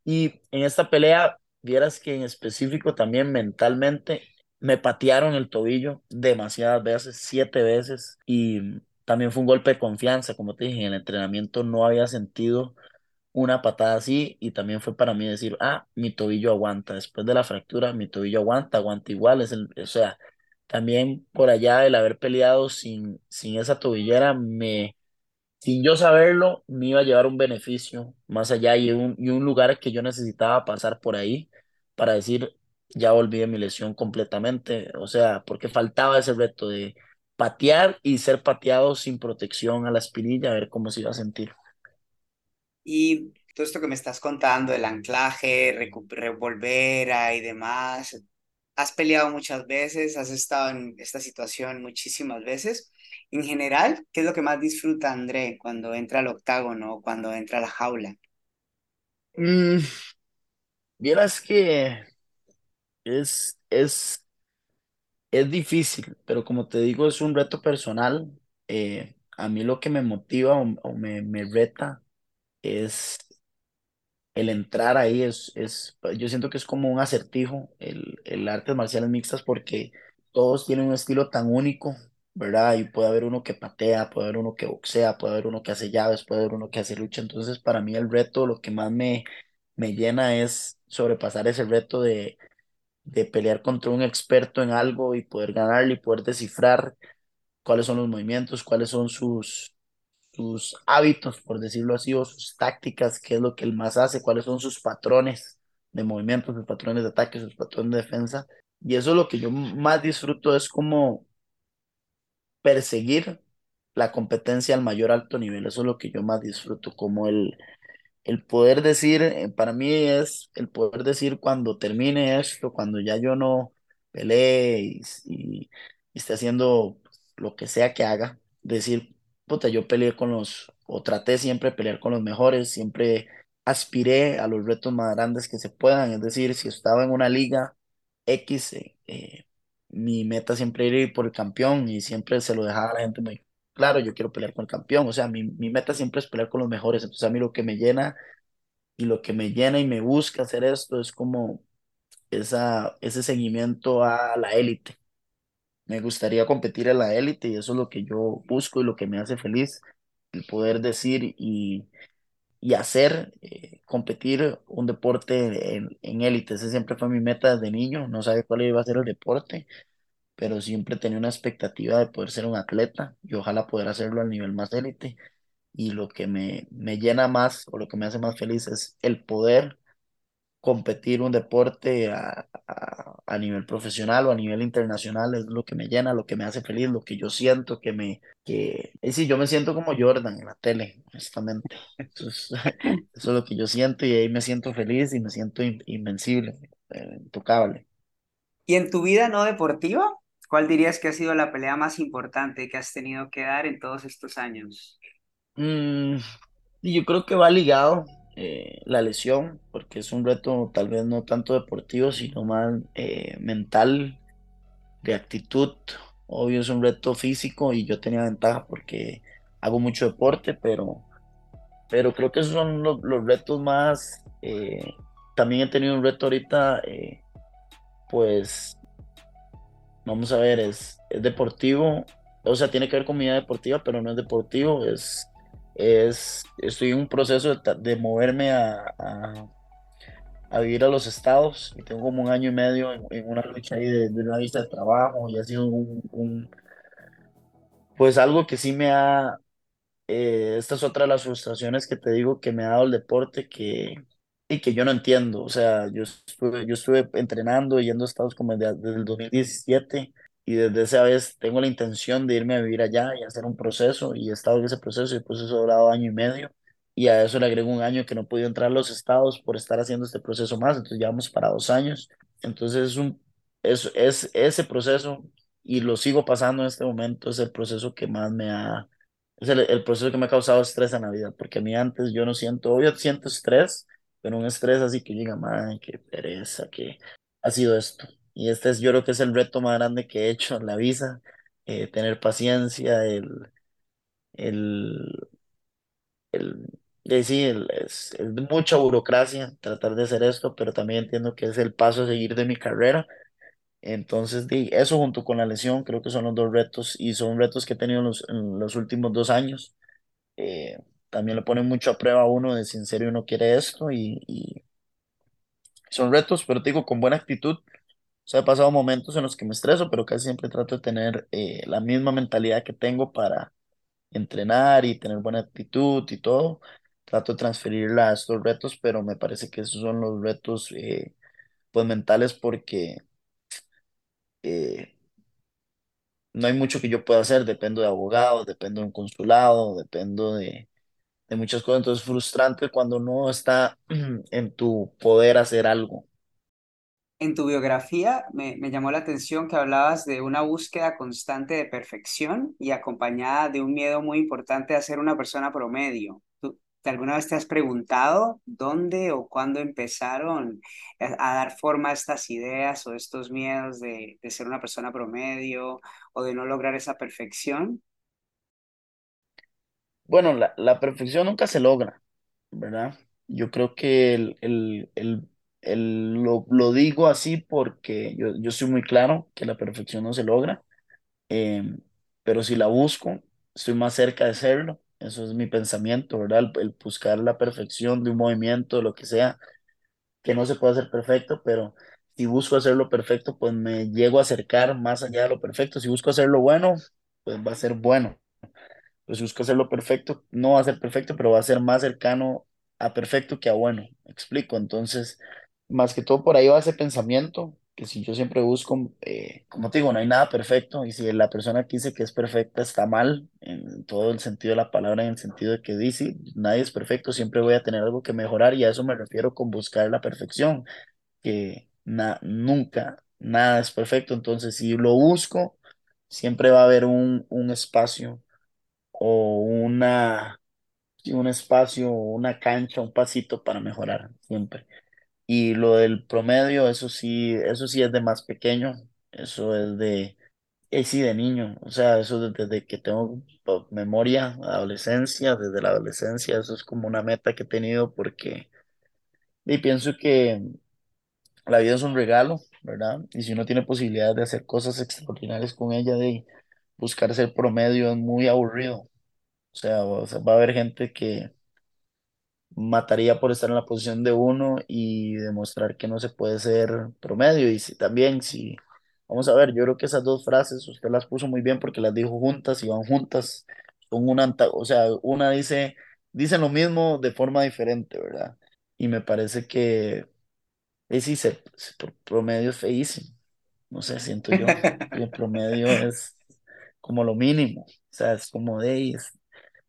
Y en esta pelea, vieras que en específico también mentalmente me patearon el tobillo demasiadas veces, siete veces, y también fue un golpe de confianza, como te dije, en el entrenamiento no había sentido una patada así y también fue para mí decir, ah, mi tobillo aguanta, después de la fractura, mi tobillo aguanta, aguanta igual, es el, o sea, también por allá el haber peleado sin, sin esa tobillera, me, sin yo saberlo, me iba a llevar un beneficio más allá y un, y un lugar que yo necesitaba pasar por ahí para decir, ya olvidé mi lesión completamente, o sea, porque faltaba ese reto de patear y ser pateado sin protección a la espinilla, a ver cómo se iba a sentir. Y todo esto que me estás contando, el anclaje, revolver y demás, has peleado muchas veces, has estado en esta situación muchísimas veces. En general, ¿qué es lo que más disfruta André cuando entra al octágono o cuando entra a la jaula? Mm, vieras que es, es es difícil, pero como te digo, es un reto personal. Eh, a mí lo que me motiva o, o me, me reta es el entrar ahí, es, es, yo siento que es como un acertijo el, el artes marciales mixtas porque todos tienen un estilo tan único, ¿verdad? Y puede haber uno que patea, puede haber uno que boxea, puede haber uno que hace llaves, puede haber uno que hace lucha. Entonces, para mí el reto, lo que más me, me llena es sobrepasar ese reto de de pelear contra un experto en algo y poder ganarle y poder descifrar cuáles son los movimientos, cuáles son sus, sus hábitos, por decirlo así, o sus tácticas, qué es lo que él más hace, cuáles son sus patrones de movimiento, sus patrones de ataque, sus patrones de defensa. Y eso es lo que yo más disfruto, es como perseguir la competencia al mayor alto nivel. Eso es lo que yo más disfruto, como el, el poder decir, eh, para mí es el poder decir cuando termine esto, cuando ya yo no pelee y, y, esté haciendo lo que sea que haga, decir, yo peleé con los, o traté siempre de pelear con los mejores, siempre aspiré a los retos más grandes que se puedan, es decir, si estaba en una liga X, eh, eh, mi meta siempre era ir por el campeón y siempre se lo dejaba a la gente muy claro, yo quiero pelear con el campeón, o sea, mi, mi meta siempre es pelear con los mejores, entonces a mí lo que me llena y lo que me llena y me busca hacer esto es como esa, ese seguimiento a la élite. Me gustaría competir en la élite y eso es lo que yo busco y lo que me hace feliz, el poder decir y, y hacer, eh, competir un deporte en, en élite. Ese siempre fue mi meta desde niño, no sabía cuál iba a ser el deporte, pero siempre tenía una expectativa de poder ser un atleta y ojalá poder hacerlo al nivel más élite. Y lo que me, me llena más o lo que me hace más feliz es el poder competir un deporte a, a nivel profesional o a nivel internacional es lo que me llena, lo que me hace feliz, lo que yo siento que me, que, es decir, yo me siento como Jordan en la tele, honestamente. Eso es, [laughs] eso es lo que yo siento y ahí me siento feliz y me siento in- invencible, eh, intocable. ¿Y en tu vida no deportiva? ¿Cuál dirías que ha sido la pelea más importante que has tenido que dar en todos estos años? Mm, yo creo que va ligado eh, la lesión, porque es un reto tal vez no tanto deportivo, sino más eh, mental, de actitud. Obvio es un reto físico y yo tenía ventaja porque hago mucho deporte, pero, pero creo que esos son los, los retos más... eh, también he tenido un reto ahorita, pues vamos a ver, es, es deportivo, o sea, tiene que ver con mi vida deportiva, pero no es deportivo, es, es, estoy en un proceso de, moverme a, a, a vivir a los estados y tengo como un año y medio en, una lucha ahí de, una vista de trabajo y ha sido un, un- pues algo que sí me ha, eh, esta es otra de las frustraciones que te digo que me ha dado el deporte que, y que yo no entiendo. O sea, yo estuve, yo estuve entrenando, yendo a Estados como desde, desde el 2017 y desde esa vez tengo la intención de irme a vivir allá y hacer un proceso y he estado en ese proceso y el proceso ha durado año y medio y a eso le agrego un año que no podido entrar a los estados por estar haciendo este proceso más, entonces ya vamos para dos años. Entonces es un, es, es ese proceso y lo sigo pasando en este momento, es el proceso que más me ha es el, el proceso que me ha causado estrés en la vida, porque a mí antes yo no siento, obvio siento estrés, pero un estrés así que llega, man, qué pereza, que ha sido esto. Y este es, yo creo que es el reto más grande que he hecho en la vida, eh, tener paciencia, el, el, el, de sí, es, mucha burocracia tratar de hacer esto, pero también entiendo que es el paso a seguir de mi carrera. Entonces, eso junto con la lesión, creo que son los dos retos y son retos que he tenido en los, los últimos dos años eh, también le pone mucho a prueba a uno de si en serio uno quiere esto y, y son retos, pero te digo, con buena actitud. O sea, he pasado momentos en los que me estreso, pero casi siempre trato de tener eh, la misma mentalidad que tengo para entrenar y tener buena actitud y todo. Trato de transferirla a estos retos, pero me parece que esos son los retos eh, pues mentales porque eh, no hay mucho que yo pueda hacer. Dependo de abogados, dependo de un consulado, dependo de de muchas cosas. Entonces es frustrante cuando no está [clears throat] en tu poder hacer algo. En tu biografía me, me llamó la atención que hablabas de una búsqueda constante de perfección y acompañada de un miedo muy importante a ser una persona promedio. ¿Tú alguna vez te has preguntado dónde o cuándo empezaron a, dar forma a estas ideas o estos miedos de, de ser una persona promedio o de no lograr esa perfección? Bueno, la, la perfección nunca se logra, ¿verdad? Yo creo que el, el, el- lo, lo digo así porque yo, yo estoy muy claro que la perfección no se logra, eh, pero si la busco, estoy más cerca de serlo. Eso es mi pensamiento, ¿verdad? El, buscar la perfección de un movimiento, de lo que sea, que no se puede hacer perfecto, pero si busco hacerlo perfecto, pues me llego a acercar más allá de lo perfecto. Si busco hacerlo bueno, pues va a ser bueno. Pues si busco hacerlo perfecto, no va a ser perfecto, pero va a ser más cercano a perfecto que a bueno. ¿Me explico? Entonces, más que todo por ahí va ese pensamiento, que si yo siempre busco, eh, como te digo, no hay nada perfecto, y si la persona que dice que es perfecta está mal, en todo el sentido de la palabra, en el sentido de que dice, nadie es perfecto, siempre voy a tener algo que mejorar, y a eso me refiero con buscar la perfección, que nunca, nada es perfecto, entonces si lo busco, siempre va a haber un, un espacio o una, un espacio, una cancha, un pasito para mejorar siempre. Y lo del promedio, eso sí, eso sí es de más pequeño, eso es de, eh, sí, de niño, o sea, eso desde, que tengo pues, memoria, adolescencia, desde la adolescencia, eso es como una meta que he tenido porque y pienso que la vida es un regalo, ¿verdad? Y si uno tiene posibilidades de hacer cosas extraordinarias con ella, de buscar ser promedio es muy aburrido. O sea, va a haber gente que mataría por estar en la posición de uno y demostrar que no se puede ser promedio. Y si también, si, vamos a ver, yo creo que esas dos frases usted las puso muy bien porque las dijo juntas y van juntas. Son una, o sea, una dice, dicen lo mismo de forma diferente, ¿verdad? Y me parece que, sí, ser, ser promedio es feísimo. no sé, siento yo. Y el [laughs] promedio es como lo mínimo. O sea, es como de ahí, es-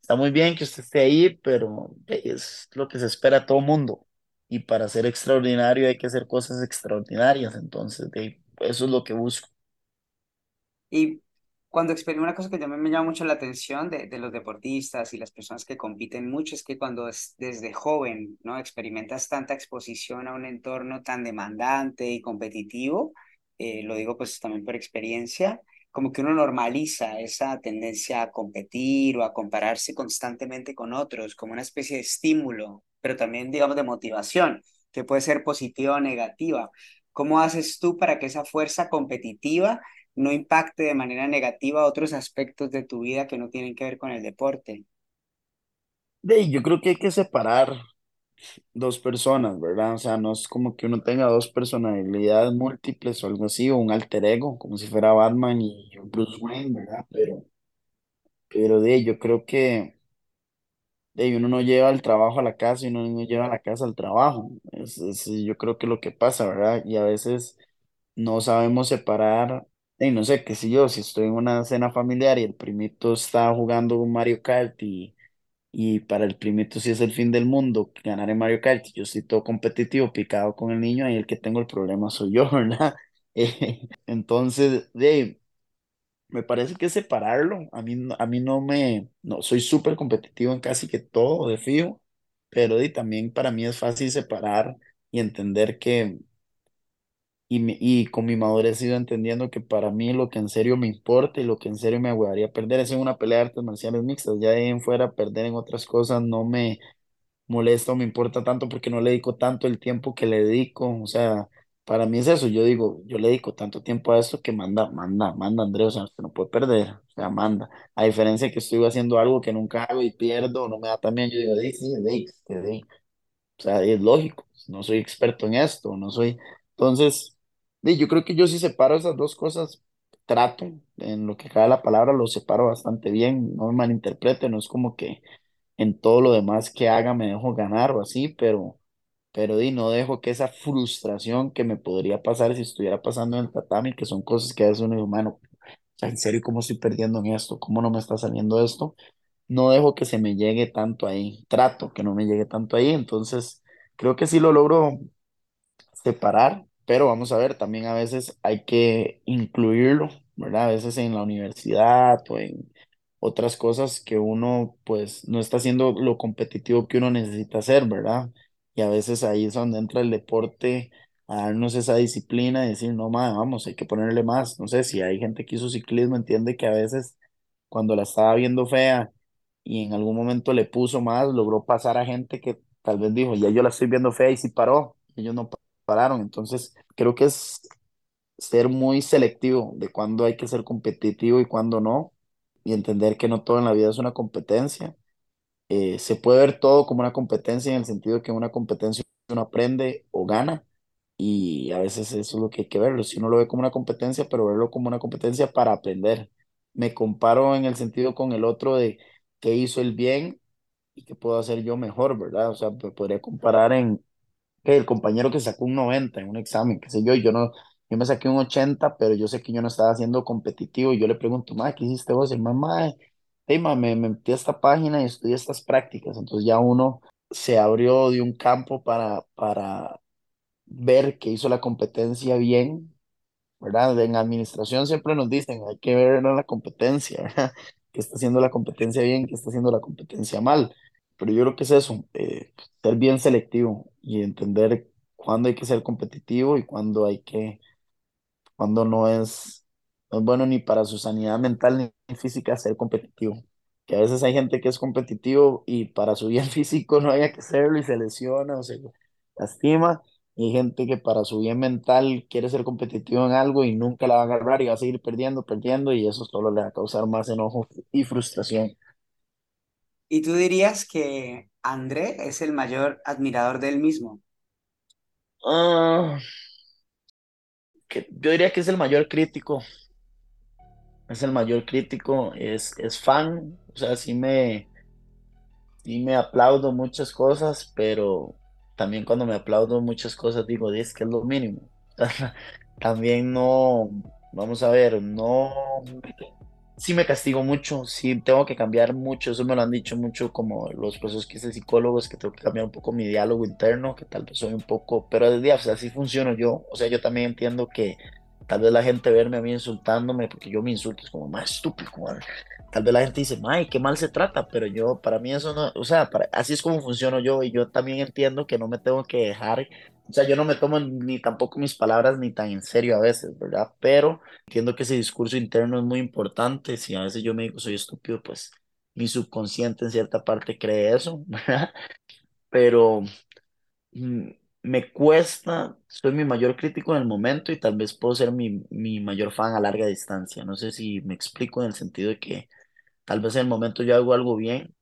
está muy bien que usted esté ahí, pero es lo que se espera a todo mundo. Y para ser extraordinario hay que hacer cosas extraordinarias. Entonces, de eso es lo que busco. Y cuando experimento una cosa que también me llama mucho la atención de, de los deportistas y las personas que compiten mucho es que cuando es desde joven, ¿no? Experimentas tanta exposición a un entorno tan demandante y competitivo, eh, lo digo pues también por experiencia, como que uno normaliza esa tendencia a competir o a compararse constantemente con otros, como una especie de estímulo, pero también digamos de motivación, que puede ser positiva o negativa. ¿Cómo haces tú para que esa fuerza competitiva no impacte de manera negativa otros aspectos de tu vida que no tienen que ver con el deporte. Yo creo que hay que separar dos personas, ¿verdad? O sea, no es como que uno tenga dos personalidades múltiples o algo así, o un alter ego, como si fuera Batman y Bruce Wayne, ¿verdad? Pero, pero de yo creo que de uno no lleva el trabajo a la casa y uno no lleva la casa al trabajo. Es, es- yo creo que lo que pasa, ¿verdad? Y a veces no sabemos separar. Y no sé, qué sé yo, si estoy en una cena familiar y el primito está jugando un Mario Kart y y para el primito, si es el fin del mundo, ganar en Mario Kart, yo estoy todo competitivo, picado con el niño, y el que tengo el problema soy yo, [laughs] ¿verdad? Eh, entonces, ahí, me parece que separarlo, a mí, a mí no me, no, soy súper competitivo en casi que todo, de fijo, pero de, también para mí es fácil separar y entender que, y, mi- y con mi madurez he ido entendiendo que para mí lo que en serio me importa y lo que en serio me gustaría perder es en una pelea de artes marciales mixtas, ya de ahí en fuera perder en otras cosas no me molesta o me importa tanto porque no le dedico tanto el tiempo que le dedico. O sea, para mí es eso. Yo digo, yo le dedico tanto tiempo a esto que manda, manda, manda, Andrés. O sea, usted no puede perder. O sea, manda. A diferencia de que estoy haciendo algo que nunca hago y pierdo, no me da tan bien. Yo digo, sí, sí, sí, sí. O sea, es lógico. No soy experto en esto, no soy. Entonces, yo creo que yo sí separo esas dos cosas. Trato, en lo que cabe la palabra, lo separo bastante bien. No me malinterprete, no es como que en todo lo demás que haga me dejo ganar o así, pero, pero di, no dejo que esa frustración que me podría pasar si estuviera pasando en el tatami, que son cosas que a veces uno dice, mano, o sea, en serio, ¿cómo estoy perdiendo en esto? ¿Cómo no me está saliendo esto? No dejo que se me llegue tanto ahí, trato que no me llegue tanto ahí, entonces creo que sí lo logro separar, pero vamos a ver, también a veces hay que incluirlo, ¿verdad? A veces en la universidad o en otras cosas que uno pues no está haciendo lo competitivo que uno necesita hacer, ¿verdad? Y a veces ahí es donde entra el deporte a darnos esa disciplina y decir, no, ma, vamos, hay que ponerle más. No sé, si hay gente que hizo ciclismo, entiende que a veces cuando la estaba viendo fea y en algún momento le puso más, logró pasar a gente que tal vez dijo, ya yo la estoy viendo fea y sí paró, ellos no pararon. Entonces, creo que es ser muy selectivo de cuándo hay que ser competitivo y cuándo no, y entender que no todo en la vida es una competencia. Eh, se puede ver todo como una competencia en el sentido que una competencia uno aprende o gana, y a veces eso es lo que hay que verlo. Si uno lo ve como una competencia, pero verlo como una competencia para aprender. Me comparo en el sentido con el otro de qué hizo el bien y qué puedo hacer yo mejor, ¿verdad? O sea, me podría comparar en que el compañero que sacó un 90 en un examen, qué sé yo, yo no, yo me saqué un 80 pero yo sé que yo no estaba siendo competitivo y yo le pregunto, ma, ¿qué hiciste vos? Y mamá, hey, ma, me, me metí a esta página y estudié estas prácticas, entonces ya uno se abrió de un campo para, para ver que hizo la competencia bien ¿verdad? En administración siempre nos dicen, hay que ver la competencia, ¿verdad? [laughs] ¿Qué está haciendo la competencia bien, qué está haciendo la competencia mal? Pero yo creo que es eso, eh, ser bien selectivo y entender cuándo hay que ser competitivo y cuándo hay que cuando no es, no es bueno ni para su sanidad mental ni física ser competitivo. Que a veces hay gente que es competitivo y para su bien [laughs] físico no haya que serlo y se lesiona o se lastima. Y hay gente que para su bien mental quiere ser competitivo en algo y nunca la va a agarrar y va a seguir perdiendo, perdiendo y eso solo le va a causar más enojo y frustración. ¿Y tú dirías que André es el mayor admirador de él mismo? Ah, yo diría que es el mayor crítico, es el mayor crítico, es, es fan, o sea, sí me, Sí, me aplaudo muchas cosas, pero también cuando me aplaudo muchas cosas digo, es que es lo mínimo. [laughs] también no, vamos a ver, no, sí me castigo mucho, sí tengo que cambiar mucho, eso me lo han dicho mucho como los procesos que hice psicólogos, que tengo que cambiar un poco mi diálogo interno, que tal vez soy un poco, pero de día, o sea, así funciono yo, o sea, yo también entiendo que tal vez la gente verme a mí insultándome, porque yo me insulto, es como más estúpido, como, tal vez la gente dice, ay, qué mal se trata, pero yo, para mí eso no, o sea, para, así es como funciono yo, y yo también entiendo que no me tengo que dejar o sea, yo no me tomo ni tampoco mis palabras ni tan en serio a veces, ¿verdad? Pero entiendo que ese discurso interno es muy importante. Si a veces yo me digo soy estúpido, pues mi subconsciente en cierta parte cree eso, [laughs] ¿verdad? Pero mm, me cuesta, soy mi mayor crítico en el momento y tal vez puedo ser mi, mi mayor fan a larga distancia. No sé si me explico en el sentido de que tal vez en el momento yo hago algo bien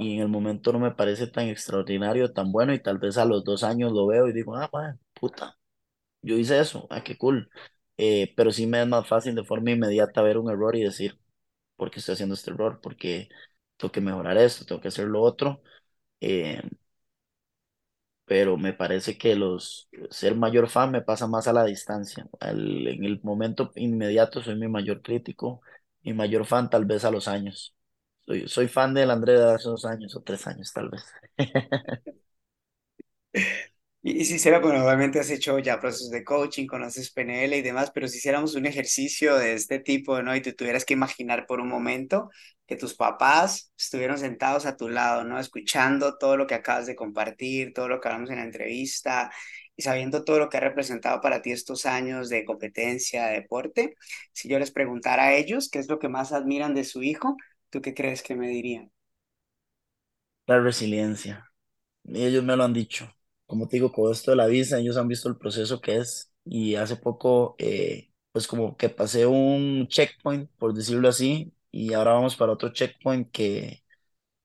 y en el momento no me parece tan extraordinario, tan bueno, y tal vez a los dos años lo veo y digo, ah, man, puta, yo hice eso, ah, qué cool. Eh, pero sí me es más fácil de forma inmediata ver un error y decir, ¿por qué estoy haciendo este error? Porque tengo que mejorar esto, tengo que hacer lo otro. Eh, pero me parece que los ser mayor fan me pasa más a la distancia. Al- en el momento inmediato soy mi mayor crítico, mi mayor fan tal vez a los años. Soy, soy fan del André de hace dos años o tres años tal vez. [laughs] Y, y si hiciera, bueno, obviamente has hecho ya procesos de coaching, conoces PNL y demás, pero si hiciéramos un ejercicio de este tipo, ¿no? Y te tuvieras que imaginar por un momento que tus papás estuvieron sentados a tu lado, ¿no? Escuchando todo lo que acabas de compartir, todo lo que hablamos en la entrevista y sabiendo todo lo que ha representado para ti estos años de competencia, de deporte. Si yo les preguntara a ellos qué es lo que más admiran de su hijo, ¿tú qué crees que me dirían? La resiliencia. Y ellos me lo han dicho. Como te digo, con esto de la visa, ellos han visto el proceso que es. Y hace poco, eh, pues como que pasé un checkpoint, por decirlo así, y ahora vamos para otro checkpoint que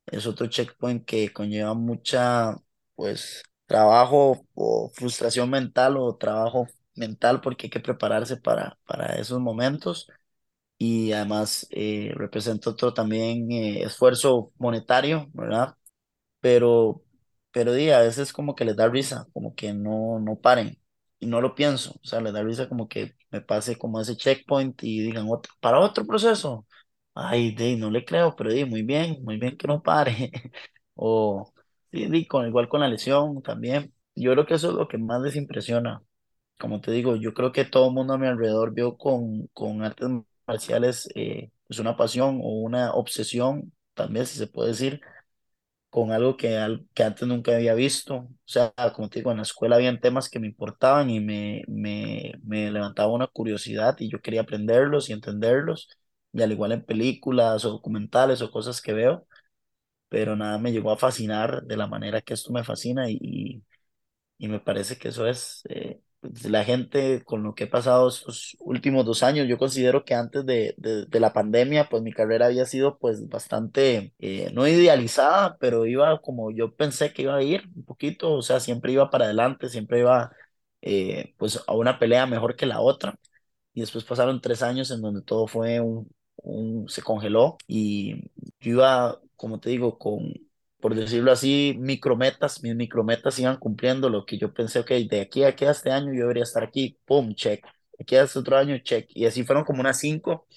es otro checkpoint que conlleva mucha, pues, trabajo o frustración mental o trabajo mental porque hay que prepararse para, para esos momentos. Y además eh, representa otro también eh, esfuerzo monetario, ¿verdad? pero, pero di, a veces como que les da risa, como que no, no paren, y no lo pienso, o sea, les da risa como que me pase como ese checkpoint y digan, "Otro- para otro proceso, ay, di, no le creo, pero di, muy bien, muy bien que no pare, [laughs] o sí, di, con, igual con la lesión también, yo creo que eso es lo que más les impresiona, como te digo, yo creo que todo el mundo a mi alrededor vio con, con artes marciales eh, pues una pasión o una obsesión, también si se puede decir, con algo que, que antes nunca había visto. O sea, como te digo, en la escuela habían temas que me importaban y me, me, me levantaba una curiosidad y yo quería aprenderlos y entenderlos. Y al igual en películas o documentales o cosas que veo, pero nada me llegó a fascinar de la manera que esto me fascina y, y me parece que eso es, eh, la gente con lo que he pasado estos últimos dos años, yo considero que antes de, de, de la pandemia, pues mi carrera había sido pues bastante, eh, no idealizada, pero iba como yo pensé que iba a ir un poquito, o sea, siempre iba para adelante, siempre iba eh, pues a una pelea mejor que la otra. Y después pasaron tres años en donde todo fue un, un se congeló y yo iba, como te digo, con por decirlo así, micrometas, mis micrometas iban cumpliendo lo que yo pensé, ok, de aquí a aquí a este año yo debería estar aquí, pum, check, aquí a este otro año, check, y así fueron como unas cinco,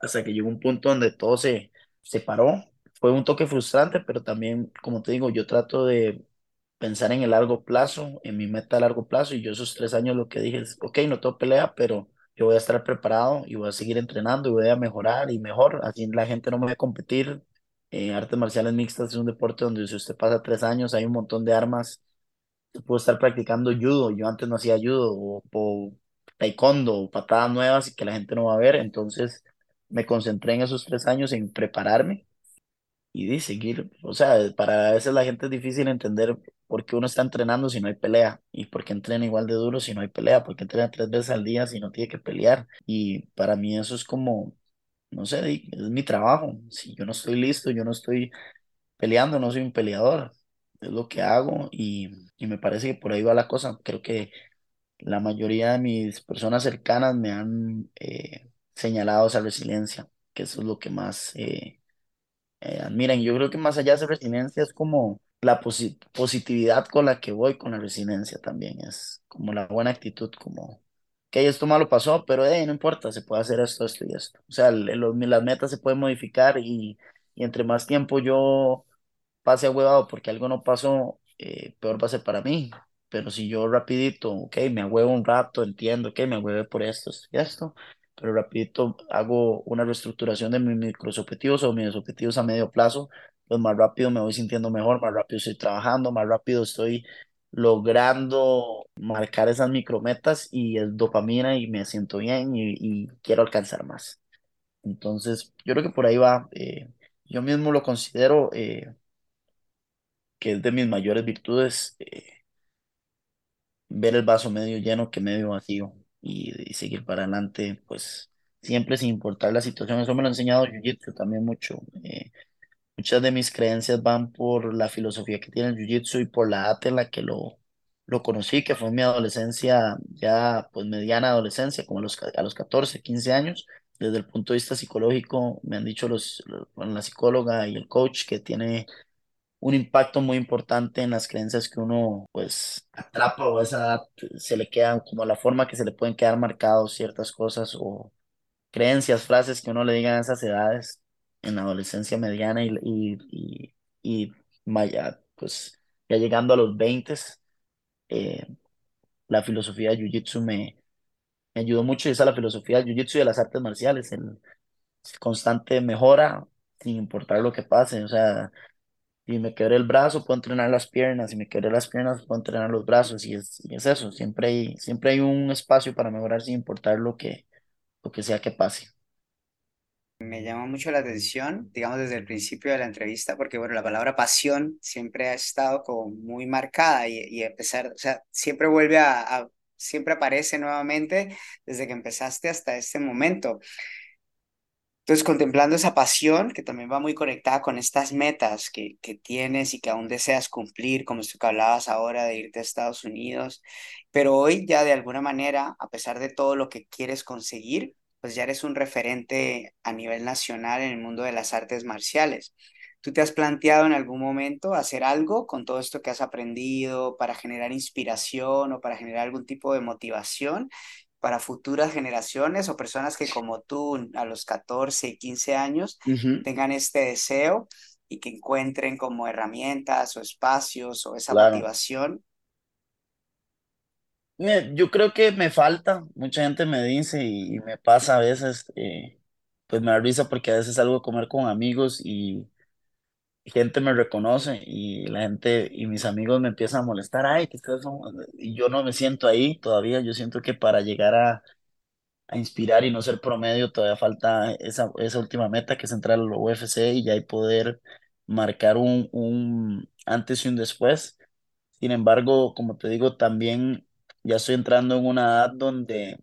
hasta que llegó un punto donde todo se, se paró, fue un toque frustrante, pero también, como te digo, yo trato de pensar en el largo plazo, en mi meta a largo plazo, y yo esos tres años lo que dije es, ok, no tengo pelea, pero yo voy a estar preparado y voy a seguir entrenando y voy a mejorar y mejor, así la gente no me va a competir. Eh, artes marciales mixtas es un deporte donde si usted pasa tres años hay un montón de armas, puede estar practicando judo, yo antes no hacía judo, o, taekwondo, o patadas nuevas que la gente no va a ver, entonces me concentré en esos tres años en prepararme y de seguir, o sea, para a veces la gente es difícil entender por qué uno está entrenando si no hay pelea y por qué entrena igual de duro si no hay pelea, por qué entrena tres veces al día si no tiene que pelear. Y para mí eso es como, no sé, es mi trabajo. Si yo no estoy listo, yo no estoy peleando, no soy un peleador. Es lo que hago y, y me parece que por ahí va la cosa. Creo que la mayoría de mis personas cercanas me han eh, señalado esa resiliencia, que eso es lo que más... eh, eh, miren, yo creo que más allá de esa resiliencia es como la posi- positividad con la que voy con la resiliencia también, es como la buena actitud, como esto malo pasó, pero hey, no importa, se puede hacer esto, esto y esto. O sea, las metas se pueden modificar y, y entre más tiempo yo pase huevado porque algo no pasó, eh, peor va a ser para mí. Pero si yo rapidito, ok, me agüevo un rato, entiendo, ok, me agüevé por esto, y esto, pero rapidito hago una reestructuración de mis microobjetivos o mis objetivos a medio plazo, pues más rápido me voy sintiendo mejor, más rápido estoy trabajando, más rápido estoy logrando marcar esas micrometas y es dopamina y me siento bien y, quiero alcanzar más. Entonces, yo creo que por ahí va. Eh, yo mismo lo considero eh, que es de mis mayores virtudes eh, ver el vaso medio lleno que medio vacío y, y, seguir para adelante, pues siempre sin importar la situación. Eso me lo ha enseñado Jiu-Jitsu también mucho. Muchas de mis creencias van por la filosofía que tiene el Jiu-Jitsu y por la edad en la que lo, lo conocí, que fue en mi adolescencia, ya pues mediana adolescencia, como a los, a los 14, 15 años. Desde el punto de vista psicológico, me han dicho los, la psicóloga y el coach que tiene un impacto muy importante en las creencias que uno pues atrapa o esa edad se le quedan como la forma que se le pueden quedar marcados ciertas cosas o creencias, frases que uno le digan a esas edades en la adolescencia mediana y, y, y, vaya, pues ya llegando a los 20, eh, la filosofía de Jiu-Jitsu me, me ayudó mucho y esa es la filosofía del Jiu-Jitsu y de las artes marciales, el, constante mejora sin importar lo que pase, o sea, si me quebré el brazo, puedo entrenar las piernas, si me quebré las piernas, puedo entrenar los brazos, y es, y es eso, siempre hay, siempre hay un espacio para mejorar sin importar lo que, lo que sea que pase. Me llama mucho la atención, digamos, desde el principio de la entrevista, porque, bueno, la palabra pasión siempre ha estado como muy marcada y, y a pesar, o sea, siempre vuelve a, siempre aparece nuevamente desde que empezaste hasta este momento. Entonces, contemplando esa pasión que también va muy conectada con estas metas que, que tienes y que aún deseas cumplir, como esto que hablabas ahora de irte a Estados Unidos, pero hoy ya de alguna manera, a pesar de todo lo que quieres conseguir, pues ya eres un referente a nivel nacional en el mundo de las artes marciales. ¿Tú te has planteado en algún momento hacer algo con todo esto que has aprendido para generar inspiración o para generar algún tipo de motivación para futuras generaciones o personas que como tú a los 14 y 15 años tengan este deseo y que encuentren como herramientas o espacios o esa motivación yo creo que me falta, mucha gente me dice y, me pasa a veces, eh, pues me da risa porque a veces salgo a comer con amigos y gente me reconoce y la gente y mis amigos me empiezan a molestar, ay, que ustedes son, [laughs] y yo no me siento ahí todavía, yo siento que para llegar a, a inspirar y no ser promedio todavía falta esa, esa última meta que es entrar a la UFC y ya poder marcar un, un antes y un después. Sin embargo, como te digo, también ya estoy entrando en una edad donde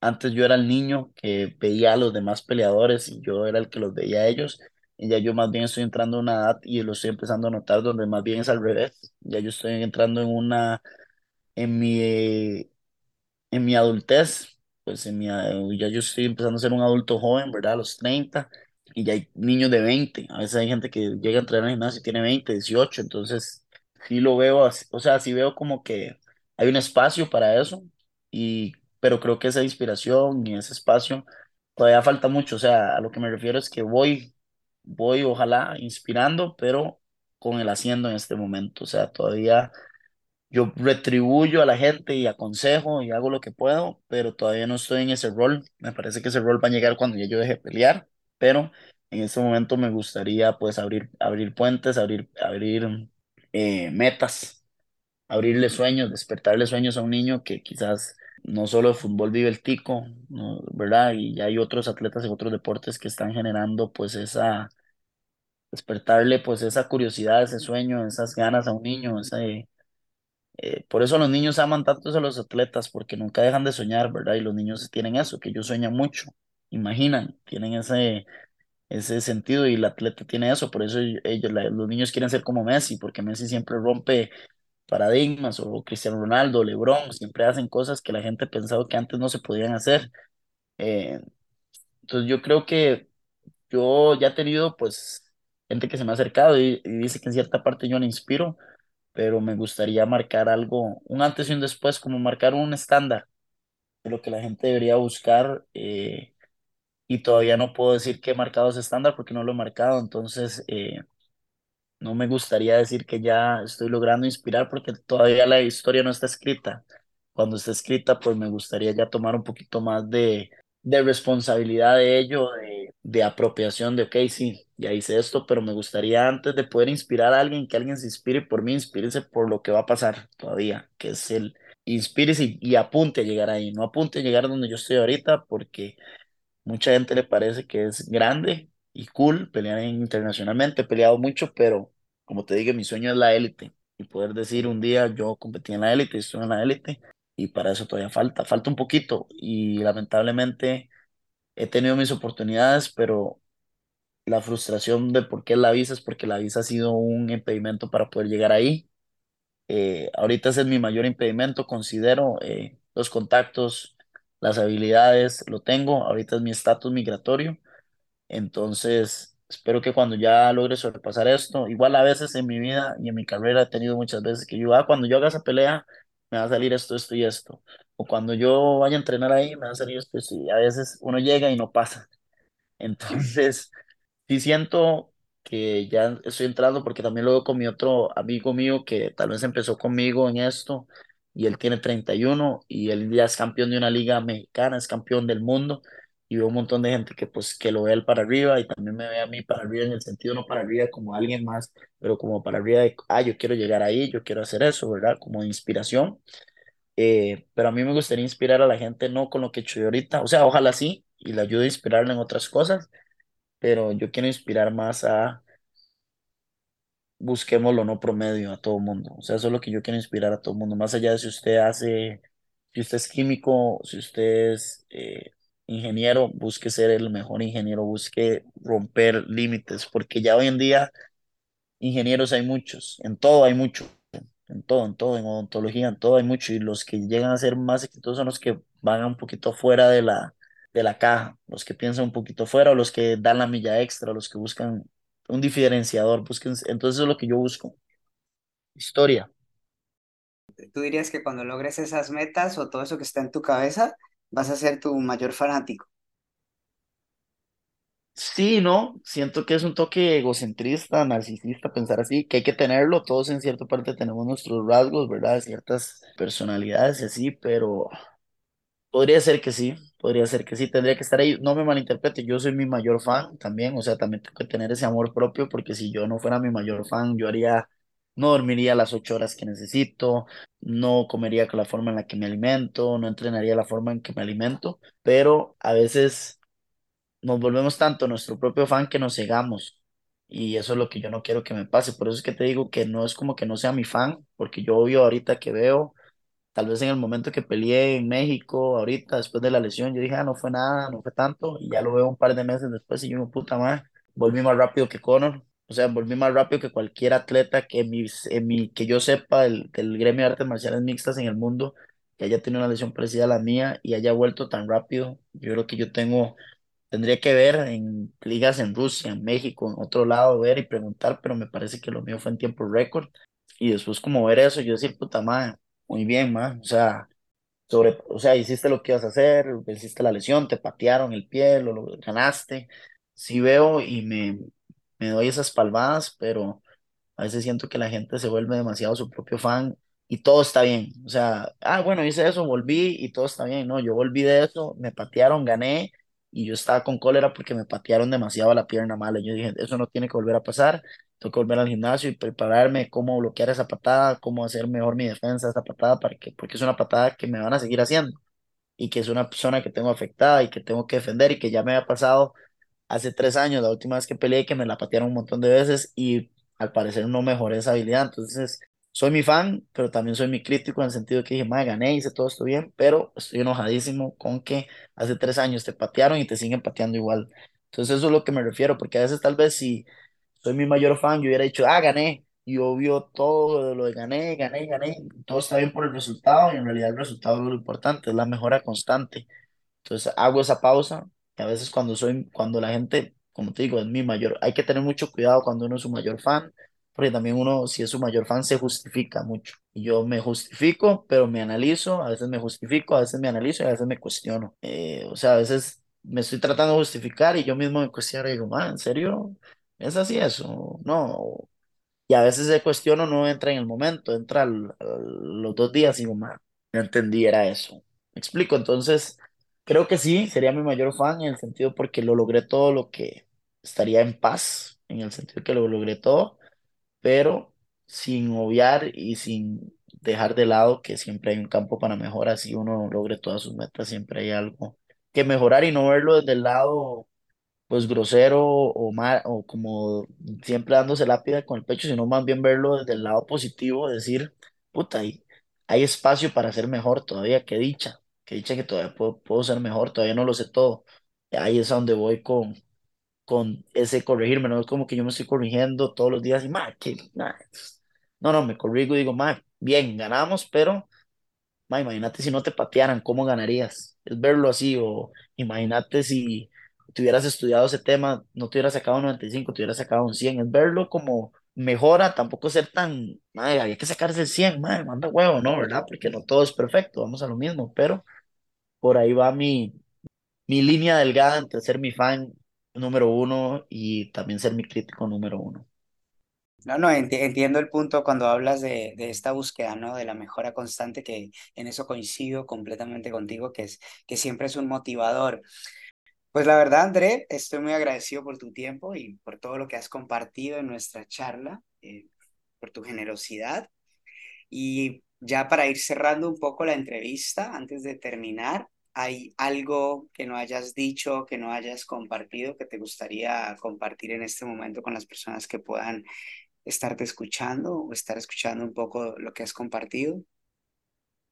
antes yo era el niño que veía a los demás peleadores y yo era el que los veía a ellos. Y ya yo más bien estoy entrando en una edad y lo estoy empezando a notar donde más bien es al revés. Ya yo estoy entrando en una, en mi, en mi adultez, pues en mi, ya yo estoy empezando a ser un adulto joven, ¿verdad? A los 30 y ya hay niños de 20. A veces hay gente que llega a entrenar en el gimnasio y tiene 20, 18. Entonces, sí lo veo, o sea, sí veo como que hay un espacio para eso, y, pero creo que esa inspiración y ese espacio todavía falta mucho. O sea, a lo que me refiero es que voy, voy ojalá inspirando, pero con el haciendo en este momento. O sea, todavía yo retribuyo a la gente y aconsejo y hago lo que puedo, pero todavía no estoy en ese rol. Me parece que ese rol va a llegar cuando ya yo deje de pelear, pero en este momento me gustaría pues abrir, abrir puentes, abrir, abrir eh, metas abrirle sueños, despertarle sueños a un niño que quizás no solo el fútbol vive el tico, ¿verdad? Y ya hay otros atletas en otros deportes que están generando pues esa, despertarle pues esa curiosidad, ese sueño, esas ganas a un niño, eh, por eso los niños aman tanto a los atletas, porque nunca dejan de soñar, ¿verdad? Y los niños tienen eso, que ellos sueñan mucho, imaginan, tienen ese, ese sentido y el atleta tiene eso, por eso ellos, los niños quieren ser como Messi, porque Messi siempre rompe paradigmas o Cristiano Ronaldo, LeBron, siempre hacen cosas que la gente pensaba que antes no se podían hacer. Eh, entonces yo creo que yo ya he tenido pues gente que se me ha acercado y, dice que en cierta parte yo le inspiro, pero me gustaría marcar algo, un antes y un después, como marcar un estándar de lo que la gente debería buscar. eh, y todavía no puedo decir que he marcado ese estándar porque no lo he marcado. Entonces, eh, no me gustaría decir que ya estoy logrando inspirar porque todavía la historia no está escrita. Cuando esté escrita, pues me gustaría ya tomar un poquito más de, de responsabilidad de ello, de, de apropiación de, ok, sí, ya hice esto, pero me gustaría antes de poder inspirar a alguien, que alguien se inspire por mí, inspírese por lo que va a pasar todavía, que es el inspírese y, y apunte a llegar ahí, no apunte a llegar donde yo estoy ahorita porque Mucha gente le parece que es grande y cool pelear internacionalmente. He peleado mucho, pero como te digo, mi sueño es la élite y poder decir un día yo competí en la élite, estoy en la élite y para eso todavía falta, falta un poquito y lamentablemente he tenido mis oportunidades, pero la frustración de por qué la visa es porque la visa ha sido un impedimento para poder llegar ahí. Eh, ahorita ese es mi mayor impedimento, considero eh, los contactos, las habilidades, lo tengo, ahorita es mi estatus migratorio, entonces espero que cuando ya logre sobrepasar esto, igual a veces en mi vida y en mi carrera he tenido muchas veces que yo, ah, cuando yo haga esa pelea, me va a salir esto, esto y esto, o cuando yo vaya a entrenar ahí, me va a salir esto, esto, y a veces uno llega y no pasa, [laughs] entonces sí siento que ya estoy entrando porque también lo veo con mi otro amigo mío que tal vez empezó conmigo en esto y él tiene 31 y él ya es campeón de una liga mexicana, es campeón del mundo y veo un montón de gente que pues que lo ve él para arriba y también me ve a mí para arriba en el sentido no para arriba como alguien más, pero como para arriba de, ah, yo quiero llegar ahí, yo quiero hacer eso, ¿verdad? Como inspiración. Eh, pero a mí me gustaría inspirar a la gente no con lo que he hecho yo ahorita, o sea, ojalá sí, y le ayude a inspirarle en otras cosas, pero yo quiero inspirar más a busquémoslo no promedio a todo mundo. O sea, eso es lo que yo quiero inspirar a todo mundo. Más allá de si usted hace, si usted es químico, si usted es eh, ingeniero, busque ser el mejor ingeniero, busque romper límites, porque ya hoy en día ingenieros hay muchos, en todo hay mucho, en todo, en todo, en odontología, en todo hay mucho, y los que llegan a ser más exitosos son los que van un poquito fuera de la, de la caja, los que piensan un poquito fuera, los que dan la milla extra, los que buscan un diferenciador, busquen, entonces es lo que yo busco. Historia. ¿Tú dirías que cuando logres esas metas o todo eso que está en tu cabeza, vas a ser tu mayor fanático? Sí, ¿no? Siento que es un toque egocentrista, narcisista pensar así, que hay que tenerlo, todos en cierta parte tenemos nuestros rasgos, ¿verdad? Ciertas personalidades y así, pero podría ser que sí, podría ser que sí, tendría que estar ahí, no me malinterprete, yo soy mi mayor fan también, o sea, también tengo que tener ese amor propio, porque si yo no fuera mi mayor fan, yo haría, no dormiría las ocho horas que necesito, no comería con la forma en la que me alimento, no entrenaría la forma en que me alimento, pero a veces nos volvemos tanto nuestro propio fan que nos cegamos. Y eso es lo que yo no quiero que me pase. Por eso es que te digo que no es como que no sea mi fan, porque yo obvio ahorita que veo, tal vez en el momento que peleé en México, ahorita después de la lesión, yo dije, ah, no fue nada, no fue tanto, y ya lo veo un par de meses después y yo, puta madre, volví más rápido que Conor. O sea, volví más rápido que cualquier atleta que, mi, en mi, que yo sepa del, del gremio de artes marciales mixtas en el mundo, que haya tenido una lesión parecida a la mía y haya vuelto tan rápido. Yo creo que yo tengo Tendría que ver en ligas en Rusia, en México, en otro lado, ver y preguntar, pero me parece que lo mío fue en tiempo récord. Y después como ver eso, yo decir, puta madre, muy bien, man. O sea, sobre, o sea, hiciste lo que ibas a hacer, hiciste la lesión, te patearon el pie, lo, lo ganaste. Sí veo y me, me doy esas palmadas, pero a veces siento que la gente se vuelve demasiado su propio fan y todo está bien. O sea, ah, bueno, hice eso, volví y todo está bien. No, yo volví de eso, me patearon, gané y yo estaba con cólera porque me patearon demasiado la pierna mala. Yo dije, eso no tiene que volver a pasar, tengo que volver al gimnasio y prepararme cómo bloquear esa patada, cómo hacer mejor mi defensa de esa patada, para que, porque es una patada que me van a seguir haciendo y que es una zona que tengo afectada y que tengo que defender y que ya me había pasado hace tres años, la última vez que peleé, que me la patearon un montón de veces y al parecer no mejoré esa habilidad. Entonces, soy mi fan, pero también soy mi crítico en el sentido que dije, madre, gané, hice todo esto bien, pero estoy enojadísimo con que hace tres años te patearon y te siguen pateando igual. Entonces, eso es lo que me refiero, porque a veces tal vez si soy mi mayor fan, yo hubiera dicho, ah, gané, y obvio todo lo de gané, gané, gané, todo está bien por el resultado, y en realidad el resultado es lo importante, es la mejora constante. Entonces, hago esa pausa, a veces cuando soy, cuando la gente, como te digo, es mi mayor, hay que tener mucho cuidado cuando uno es su mayor fan, porque también uno, si es su mayor fan, se justifica mucho. Y yo me justifico, pero me analizo, a veces me justifico, a veces me analizo y a veces me cuestiono. Eh, o sea, a veces me estoy tratando de justificar y yo mismo me cuestiono y digo, man, ¿en serio? ¿Es así eso? No. Y a veces se cuestiono, no entra en el momento, entra al- los dos días y digo, man, no entendí, era eso. ¿Me explico? Entonces, creo que sí, sería mi mayor fan en el sentido porque lo logré todo lo que estaría en paz, en el sentido que lo logré todo pero sin obviar y sin dejar de lado que siempre hay un campo para mejorar, si uno logre todas sus metas, siempre hay algo que mejorar y no verlo desde el lado pues grosero o mal, o como siempre dándose lápida con el pecho, sino más bien verlo desde el lado positivo, decir, puta, hay, hay espacio para ser mejor todavía, qué dicha, qué dicha que todavía puedo, puedo ser mejor, todavía no lo sé todo. Ahí es a donde voy con, con ese corregirme, no es como que yo me estoy corrigiendo todos los días y, ma, que, no, no, me corrigo y digo, ma, bien, ganamos, pero, ma, imagínate si no te patearan, ¿cómo ganarías? Es verlo así, o imagínate si te hubieras estudiado ese tema, no te hubieras sacado un 95, te hubieras sacado un 100, es verlo como mejora, tampoco ser tan, ma, había que sacarse el 100, ma, manda huevo, ¿no? ¿Verdad? Porque no todo es perfecto, vamos a lo mismo, pero por ahí va mi mi línea delgada entre ser mi fan número uno y también ser mi crítico número uno. No, no, enti- entiendo el punto cuando hablas de, de esta búsqueda, ¿no? De la mejora constante, que en eso coincido completamente contigo, que es que siempre es un motivador. Pues la verdad, André, estoy muy agradecido por tu tiempo y por todo lo que has compartido en nuestra charla, eh, por tu generosidad. Y ya para ir cerrando un poco la entrevista, antes de terminar, ¿hay algo que no hayas dicho, que no hayas compartido, que te gustaría compartir en este momento con las personas que puedan estarte escuchando o estar escuchando un poco lo que has compartido?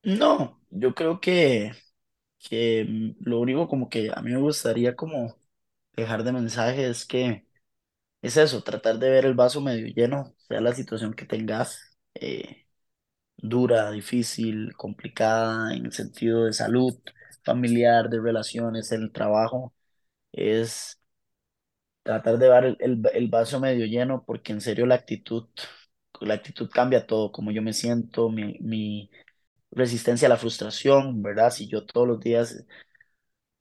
No, yo creo que, que mm, lo único como que a mí me gustaría como dejar de mensaje es que es eso, tratar de ver el vaso medio lleno, sea la situación que tengas, eh, dura, difícil, complicada en el sentido de salud familiar, de relaciones, en el trabajo, es tratar de ver el, el, el vaso medio lleno, porque en serio la actitud, la actitud cambia todo, como yo me siento, mi, mi resistencia a la frustración, ¿verdad? Si yo todos los días, o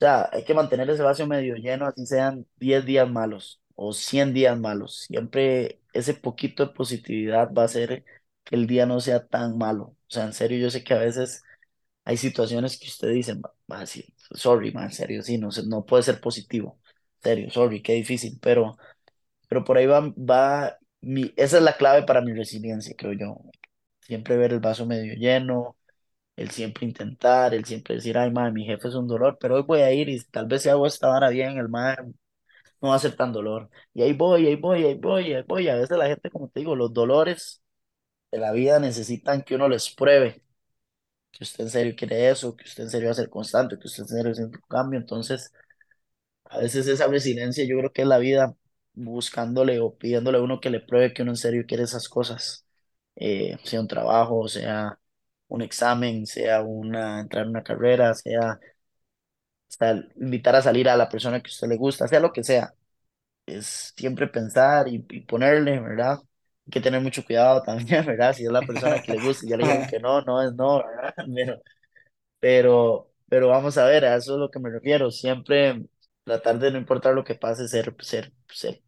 sea, hay que mantener ese vaso medio lleno, así sean 10 días malos o 100 días malos, siempre ese poquito de positividad va a hacer que el día no sea tan malo. O sea, en serio, yo sé que a veces hay situaciones que usted dice, "Ma- ma, sí, sorry, man, en serio, sí, no, no puede ser positivo, en serio, sorry, qué difícil, pero pero por ahí va, va mi, esa es la clave para mi resiliencia, creo yo. Siempre ver el vaso medio lleno, el siempre intentar, el siempre decir, ay, madre, mi jefe es un dolor, pero hoy voy a ir y tal vez si hago esta vara bien, el madre no va a ser tan dolor. Y ahí voy, ahí voy, ahí voy, ahí voy. A veces la gente, como te digo, los dolores de la vida necesitan que uno les pruebe que usted en serio quiere eso, que usted en serio va a ser constante, que usted en serio siente un cambio. Entonces, A veces esa resiliencia yo creo que es la vida buscándole o pidiéndole a uno que le pruebe que uno en serio quiere esas cosas, eh, sea un trabajo, sea un examen, sea una, entrar en una carrera, sea, invitar a salir a la persona que a usted le gusta, sea lo que sea. Es siempre pensar y, y ponerle, ¿verdad? Hay que tener mucho cuidado también, [laughs] ¿verdad? Si es la persona que le gusta y ya le dijeron que no, no es no, [laughs] ¿verdad? Pero, pero vamos a ver, a eso es lo que me refiero. Siempre tratar de no importar lo que pase, ser, ser, ser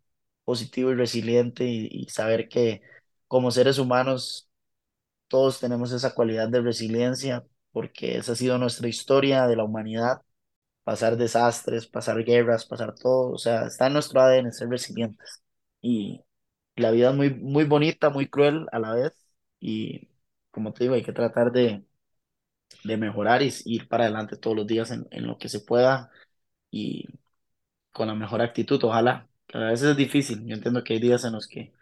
positivo y resiliente y, y saber que como seres humanos todos tenemos esa cualidad de resiliencia, porque esa ha sido nuestra historia de la humanidad, pasar desastres, pasar guerras, pasar todo, o sea, está en nuestro ADN ser resilientes. Y la vida es muy, muy bonita, muy cruel a la vez, y como te digo, hay que tratar de de mejorar y ir para adelante todos los días en, en lo que se pueda y con la mejor actitud, ojalá. A veces es difícil, yo entiendo que hay días en los que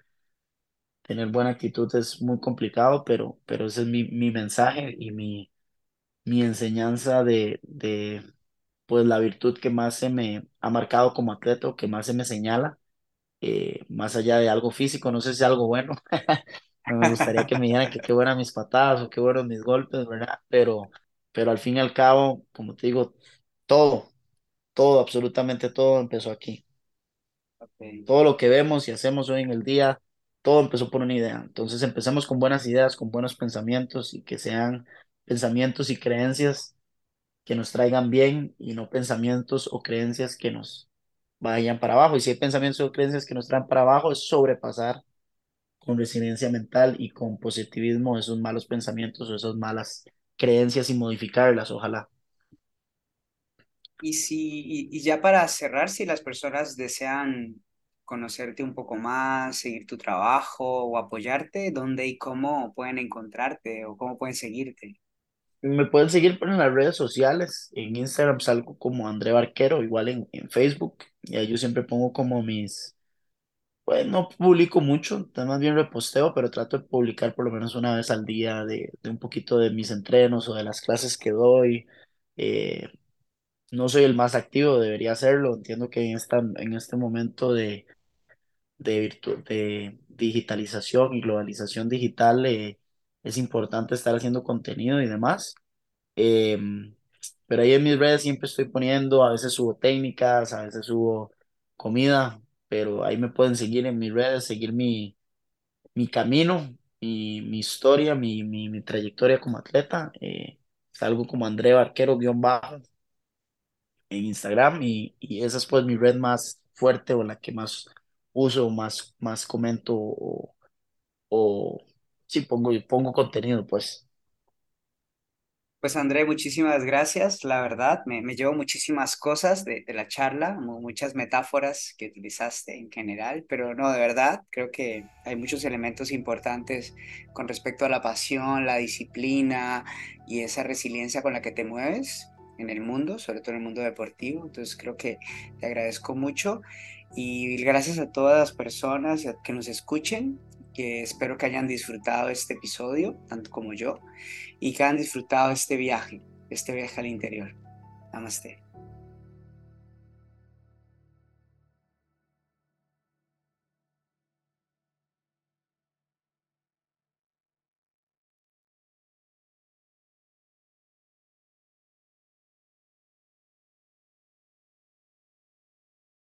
tener buena actitud es muy complicado, pero, pero ese es mi, mi mensaje y mi, mi enseñanza de, de, pues, la virtud que más se me ha marcado como atleta, que más se me señala, eh, más allá de algo físico, no sé si es algo bueno. No [laughs] me gustaría que me dijeran que qué buenas mis patadas o qué buenos mis golpes, ¿verdad? Pero, pero al fin y al cabo, como te digo, todo, todo, absolutamente todo empezó aquí. Ok. Todo lo que vemos y hacemos hoy en el día todo empezó por una idea. Entonces empecemos con buenas ideas, con buenos pensamientos y que sean pensamientos y creencias que nos traigan bien y no pensamientos o creencias que nos vayan para abajo. Y si hay pensamientos o creencias que nos traen para abajo, es sobrepasar con resiliencia mental y con positivismo esos malos pensamientos o esas malas creencias y modificarlas, ojalá. Y, si, y, ya para cerrar, si las personas desean conocerte un poco más, seguir tu trabajo o apoyarte, ¿dónde y cómo pueden encontrarte o cómo pueden seguirte? Me pueden seguir por en las redes sociales. En Instagram salgo como André Barquero, igual en, en Facebook. Y ahí yo siempre pongo como mis... Pues no publico mucho, más bien reposteo, pero trato de publicar por lo menos una vez al día de, de un poquito de mis entrenos o de las clases que doy. Eh, no soy el más activo, debería hacerlo. Entiendo que en, esta, en este momento de, de, de digitalización y globalización digital eh, es importante estar haciendo contenido y demás. Em, pero ahí en mis redes siempre estoy poniendo, a veces subo técnicas, a veces subo comida, pero ahí me pueden seguir en mis redes, seguir mi, mi camino, mi, mi historia, mi, mi, mi trayectoria como atleta. Eh, salgo como André Barquero guion bajo en Instagram y, y esa es pues mi red más fuerte o la que más uso, más, más comento o, o sí pongo, pongo contenido pues. Pues André, muchísimas gracias. La verdad, me, me llevo muchísimas cosas de, de, la charla, muchas metáforas que utilizaste en general, pero no, de verdad, creo que hay muchos elementos importantes con respecto a la pasión, la disciplina y esa resiliencia con la que te mueves en el mundo, sobre todo en el mundo deportivo. Entonces creo que te agradezco mucho y gracias a todas las personas que nos escuchen, que espero que hayan disfrutado este episodio, tanto como yo, y que hayan disfrutado este viaje, este viaje al interior. Namaste.